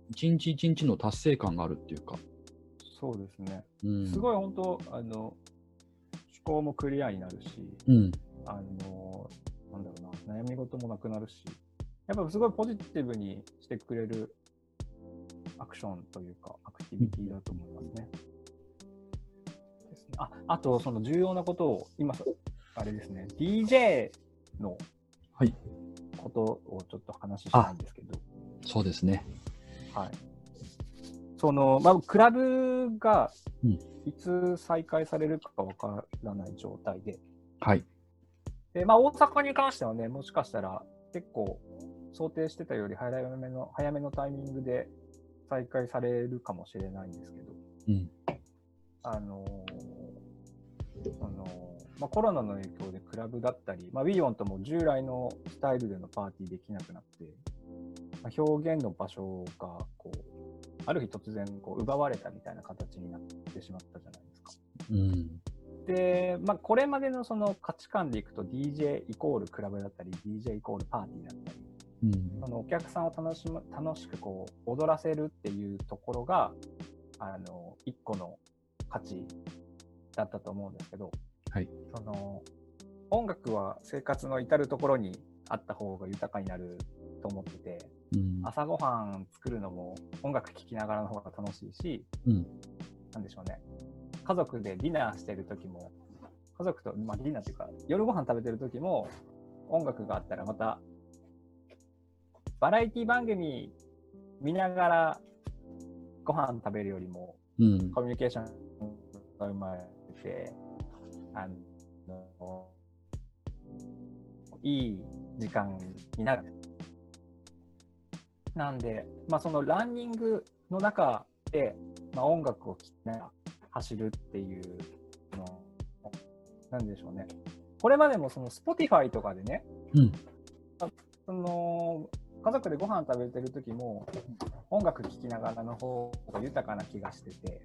一日一日の達成感があるっていうか。そうですね。うん、すごい本当、あの、思考もクリアになるし、うん。あの、なんだろうな、悩み事もなくなるし、やっぱすごいポジティブにしてくれるアクションというか、アクティビティだと思いますね。ですねああと、その重要なことを、今、あれですね、DJ のはい。ことをちょっと話したいんですけど、そうですね。はい。その、まあ、クラブがうんいつ再開されるかわからない状態で、はい。で、まあ、大阪に関してはね、もしかしたら結構想定してたより早めの、早めのタイミングで再開されるかもしれないんですけど、うん。あのーそのまあ、コロナの影響でクラブだったり、まあ、ウィーオンとも従来のスタイルでのパーティーできなくなって、まあ、表現の場所がこうある日突然こう奪われたみたいな形になってしまったじゃないですか。うん。で、まあ、これまでのその価値観でいくと DJ イコールクラブだったり DJ イコールパーティーだったりうんそのお客さんを楽しむ楽しくこう踊らせるっていうところがあの一個の価値だったと思うんですけど、はいその音楽は生活の至るところにあった方が豊かになると思っててうん。朝ごはん作るのも音楽聴きながらの方が楽しいしうん。なんでしょうね家族でディナーしてる時も家族と、まあ、ディナーっていうか夜ご飯食べてる時も音楽があったらまたバラエティ番組見ながらご飯食べるよりもうん。コミュニケーションが生まれてあのいい時間になる。なんで、まあ、そのランニングの中で、まあ、音楽を聴きながら走るっていうの、なんでしょうね。これまでもその Spotify とかでね、うん。その家族でご飯食べてる時も音楽聴きながらの方が豊かな気がしてて、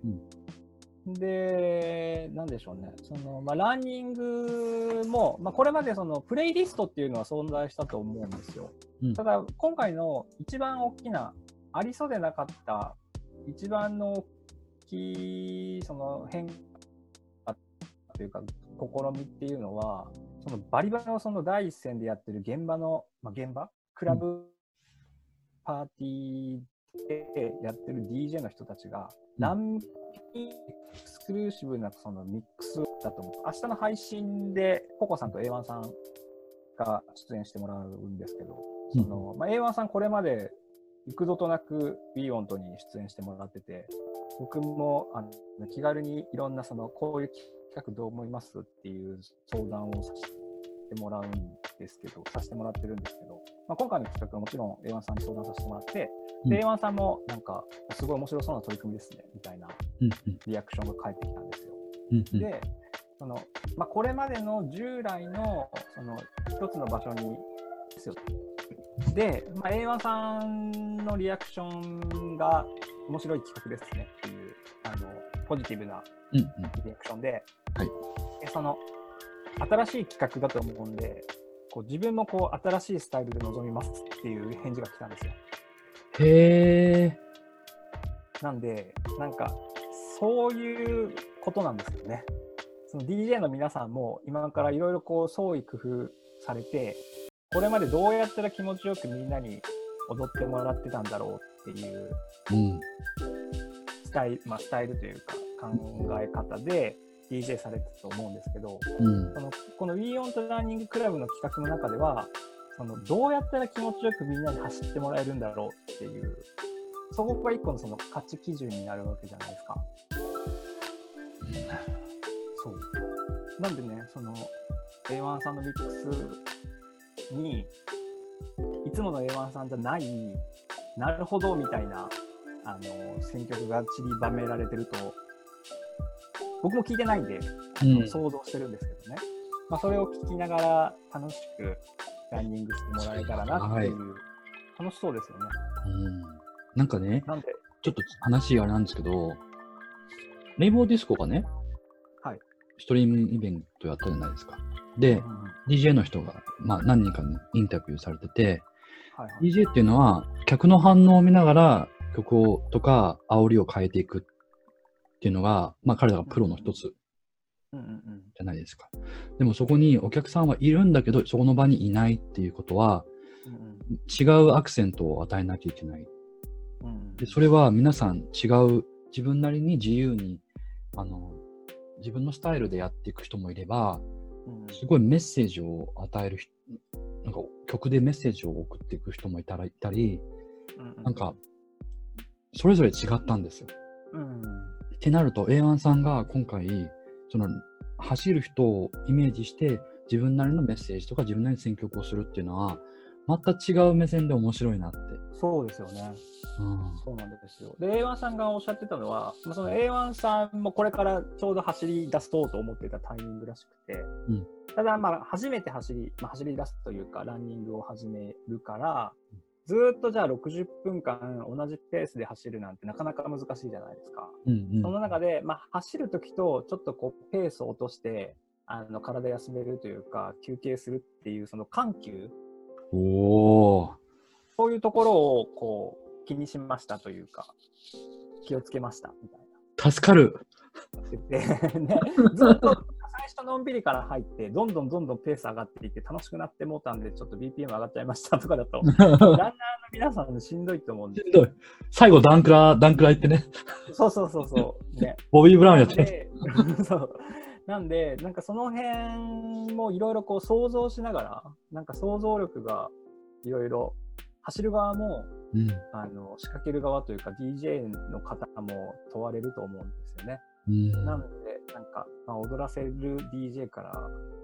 で、なんでしょうね、そのまあ、ランニングも、まあ、これまでそのプレイリストっていうのは存在したと思うんですよ。うん。ただ、今回の一番大きな、ありそうでなかった、一番の大きいその変化というか、試みっていうのは、そのバリバリのその第一線でやってる現場の、まあ、現場、クラブ、パーティーでやってる DJ の人たちが、何エクスクルーシブなそのミックスだと思う。明日の配信で、ココさんと A1 さんが出演してもらうんですけど、そのまあ、A1 さんこれまで幾度となく b オントに出演してもらってて、僕もあの気軽にいろんなそのこういう企画どう思いますっていう相談をさせてもらうんですけど、させてもらってるんですけど、まあ、今回の企画はもちろん A1 さんに相談させてもらって、で、A1 さんもなんか、すごい面白そうな取り組みですね、みたいなうん。リアクションが返ってきたんですよ。うん。うん。で、そのまあ、これまでの従来のその一つの場所にですよ。で、まあ、A1 さんのリアクションが面白い企画ですねっていうあのポジティブなうん。うん。リアクションで、はいでその新しい企画だと思うんで、こう自分もこう新しいスタイルで臨みますっていう返事が来たんですよ。へえ。なんで、なんか、そういうことなんですよね。その DJ の皆さんも今からいろいろこう創意工夫されて、これまでどうやったら気持ちよくみんなに踊ってもらってたんだろうっていううん。スタイル、まあ、スタイルというか考え方で DJ されてたと思うんですけど、うん。そのこの We On とランニングクラブの企画の中では、そのどうやったら気持ちよくみんなに走ってもらえるんだろうっていう、そこが一個のその価値基準になるわけじゃないですか。そう。なんでね、その A1 さんのミックスに、いつもの A1 さんじゃない、なるほどみたいな、あの、選曲が散りばめられてると、僕も聞いてないんで、うん。想像してるんですけどね。まあ、それを聞きながら楽しくランニングしてもらえたらなっていう、楽しそうですよね。うん。なんかね、なんで、ちょっと話あれなんですけど、レイボーディスコがね、はい。ストリームイベントやったじゃないですか。で、うんうん DJ の人が、まあ、何人かにインタビューされてて、はいはい、DJ っていうのは、客の反応を見ながら曲をとか煽りを変えていくっていうのが、まあ、彼らがプロの一つ。じゃないですか。でもそこにお客さんはいるんだけど、そこの場にいないっていうことは、違うアクセントを与えなきゃいけない。うん。で、それは皆さん違う、自分なりに自由に、あの、自分のスタイルでやっていく人もいれば、うん。すごいメッセージを与える人、なんか曲でメッセージを送っていく人もいたらいたり、うんなんか、それぞれ違ったんですよ。うんってなると A1 さんが今回その走る人をイメージして自分なりのメッセージとか自分なりの選曲をするっていうのはまた違う目線で面白いなって。そうですよね。うんそうなんですよ。で、A1 さんがおっしゃってたのは、まあその A1 さんもこれからちょうど走り出そうと思っていたタイミングらしくて、んただ、まあ、初めて走り、まあ、走り出すというか、ランニングを始めるから、ずーっとじゃあ60分間同じペースで走るなんてなかなか難しいじゃないですか。うんうんその中で、まあ、走るときとちょっとこうペースを落として、あの体休めるというか、休憩するっていう、その緩急、おーそういうところをこう気にしましたというか、気をつけましたみたいな。助かる。ね、ずっと最初のんびりから入って、どんどんどんどんペース上がっていって、楽しくなってもうたんで、ちょっと BPM 上がっちゃいましたとかだと、ランナーの皆さんしんどいと思うんでしんどい。最後ダンクラ、ダンクラ言ってね、そうそうそうそう。ね、ボビー・ブラウンやって。なんでそうなんで、なんかその辺もいろいろこう想像しながら、なんか想像力がいろいろ走る側もうんあの仕掛ける側というか DJ の方も問われると思うんですよね。うんなので、なんか、まあ、踊らせる DJ から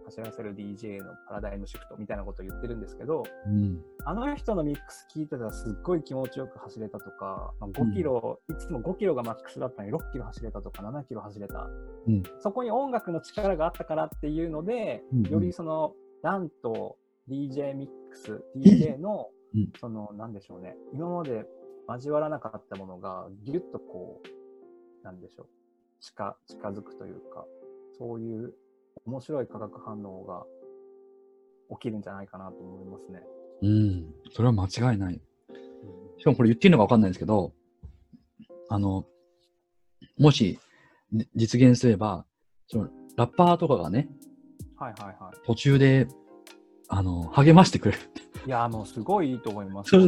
走らせる DJ のパラダイムシフトみたいなことを言ってるんですけど、うん。あの人のミックス聞いてたらすっごい気持ちよく走れたとか、まあ、5キロ、いつも5キロがマックスだったのに6キロ走れたとか7キロ走れた。うん。そこに音楽の力があったからっていうので、うんうん。よりそのランと DJ ミックス、DJ のうん、その、なんでしょうね、今まで交わらなかったものが、ぎゅっとこう、なんでしょう、近近づくというか、そういう面白い化学反応が起きるんじゃないかなと思いますね。うん、それは間違いない。しかもこれ言っていいのか分かんないんですけど、あの、もしじ実現すれば、そのラッパーとかがね、はいはいは途中で、あの、励ましてくれる。い。いやー、もうすごいいいと思います。それ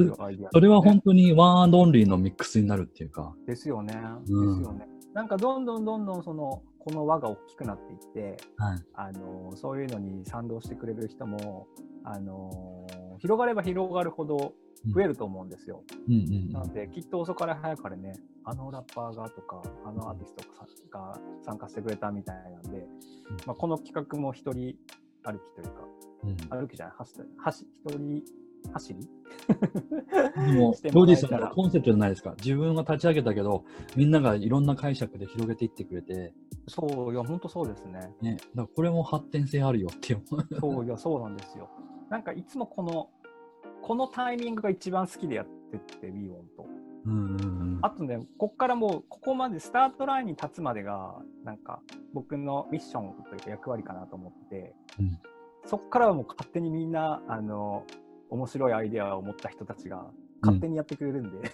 それは本当にワンアンドオンリーのミックスになるっていうか。ですよね。うんですよね。なんかどんどんどんどんその、この輪が大きくなっていって、はい。あのそういうのに賛同してくれる人も、あの広がれば広がるほど増えると思うんですよ。うんうんなので、きっと遅かれ早かれね、あのラッパーがとか、あのアーティストが参加してくれたみたいなんで、まあ、この企画も一人歩きというか、うん。歩きじゃない、走った走一人走り？でも して、もロディさんのコンセプトじゃないですか。自分が立ち上げたけど、みんながいろんな解釈で広げていってくれて、そう、いや、本当そうですね。ね、だからこれも発展性あるよっていう。そう、いや、そうなんですよ。なんかいつもこの、このタイミングが一番好きでやってって、ウィーオンと。うんうんうん。あとね、こっからもう、ここまでスタートラインに立つまでが、なんか、僕のミッションというか役割かなと思って、うんそこからはもう勝手にみんな、あの、面白いアイデアを持った人たちが、勝手にやってくれるんで、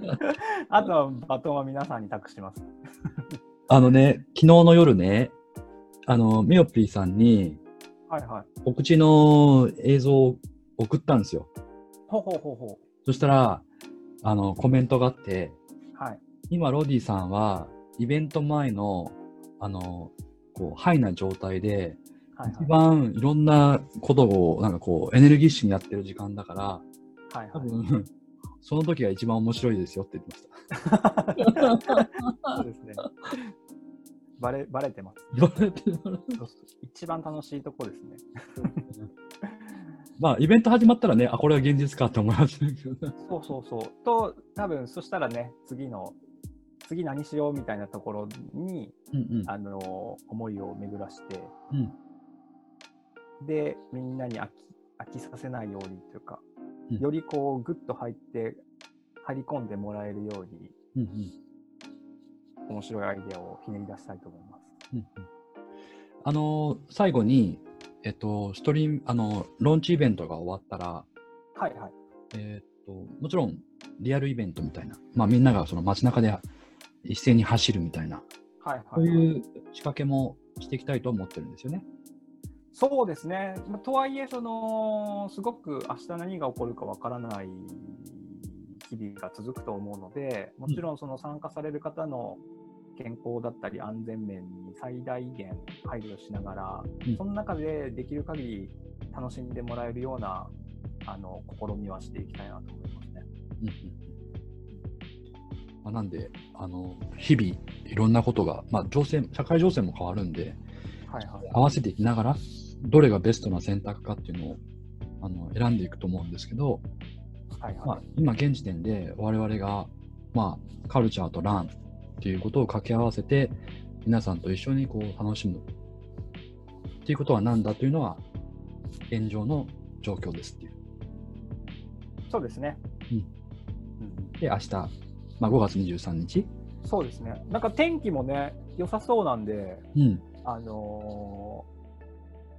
あとはバトンは皆さんに託します。あのね、昨日の夜ね、あの、ミオピーさんにはいはい。告知の映像を送ったんですよ。ほうほうほうほそしたら、あの、コメントがあって、う。はい。今、ロディさんは、イベント前の、あの、こう、ハイな状態で、はい一番いろんなことを、なんかこう、エネルギッシュにやってる時間だから、はい。はい。多分、その時が一番面白いですよって言ってました。そうですね。バレ、バレてます。言われてるそうそう一番楽しいとこですね。まあ、イベント始まったらね、あ、これは現実かって思いますけど。そうそうそう。と、多分そしたらね、次の、次何しようみたいなところに、うんうん。あの、思いを巡らして、うん。で、みんなに飽き飽きさせないようにというか、うんよりこう、ぐっと入って、入り込んでもらえるように、うんうん。面白いアイデアをひねり出したいと思います。うんうんあのー最後に、えっと、ストリーム、あの、ローンチイベントが終わったら、はいはい。えっと、もちろん、リアルイベントみたいな、まあ、みんながその街中で一斉に走るみたいな、はいはい、そういう仕掛けもしていきたいと思ってるんですよね。そうですね。まあとはいえ、その、すごく明日何が起こるかわからない日々が続くと思うので、もちろんその参加される方の健康だったり安全面に最大限配慮しながら、うんその中でできる限り楽しんでもらえるようなあの試みはしていきたいなと思いますね。うんうんまあ、なんで、あの、日々、いろんなことが、まあ、情勢、社会情勢も変わるんで、はいはい。合わせていきながら、どれがベストな選択かっていうのを、あの、選んでいくと思うんですけど、はいはいまあ、今現時点で我々が、まあ、カルチャーとランっていうことを掛け合わせて、皆さんと一緒にこう楽しむっていうことは何だというのは、現状の状況ですっていう。そうですね。うんうんで、明日、まあ、5月23日、そうですね。なんか天気もね、良さそうなんで、うん、あのー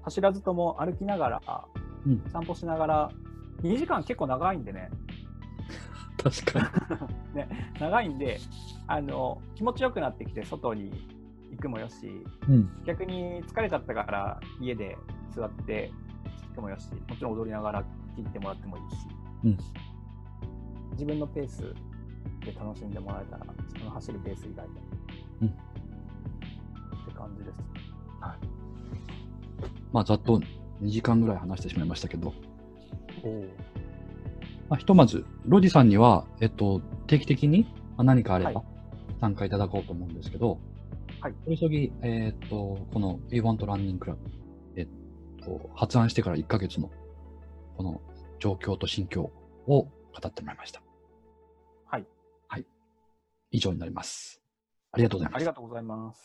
走らずとも歩きながら、うん。散歩しながら、2時間結構長いんでね、確か 長いんで、あの気持ちよくなってきて、外に行くもよし、に。うん、逆に疲れちゃったから家で座って聞くもよし、もちろん踊りながら聞いてもらってもいいし、うん。自分のペースで楽しんでもらえたら、自分の走るペース以外で。うん。って感じです。まあ、ざっと2時間ぐらい話してしまいましたけど。まあ、ひとまず、ロディさんには、えっと、定期的にまあ何かあれはいば参加いただこうと思うんですけど、はい。お急ぎ、えっと、この We Want Running Club、えっと、発案してから1ヶ月の、この状況と心境を語ってもらいました。はい。はい。以上になります。ありがとうございます。ありがとうございます。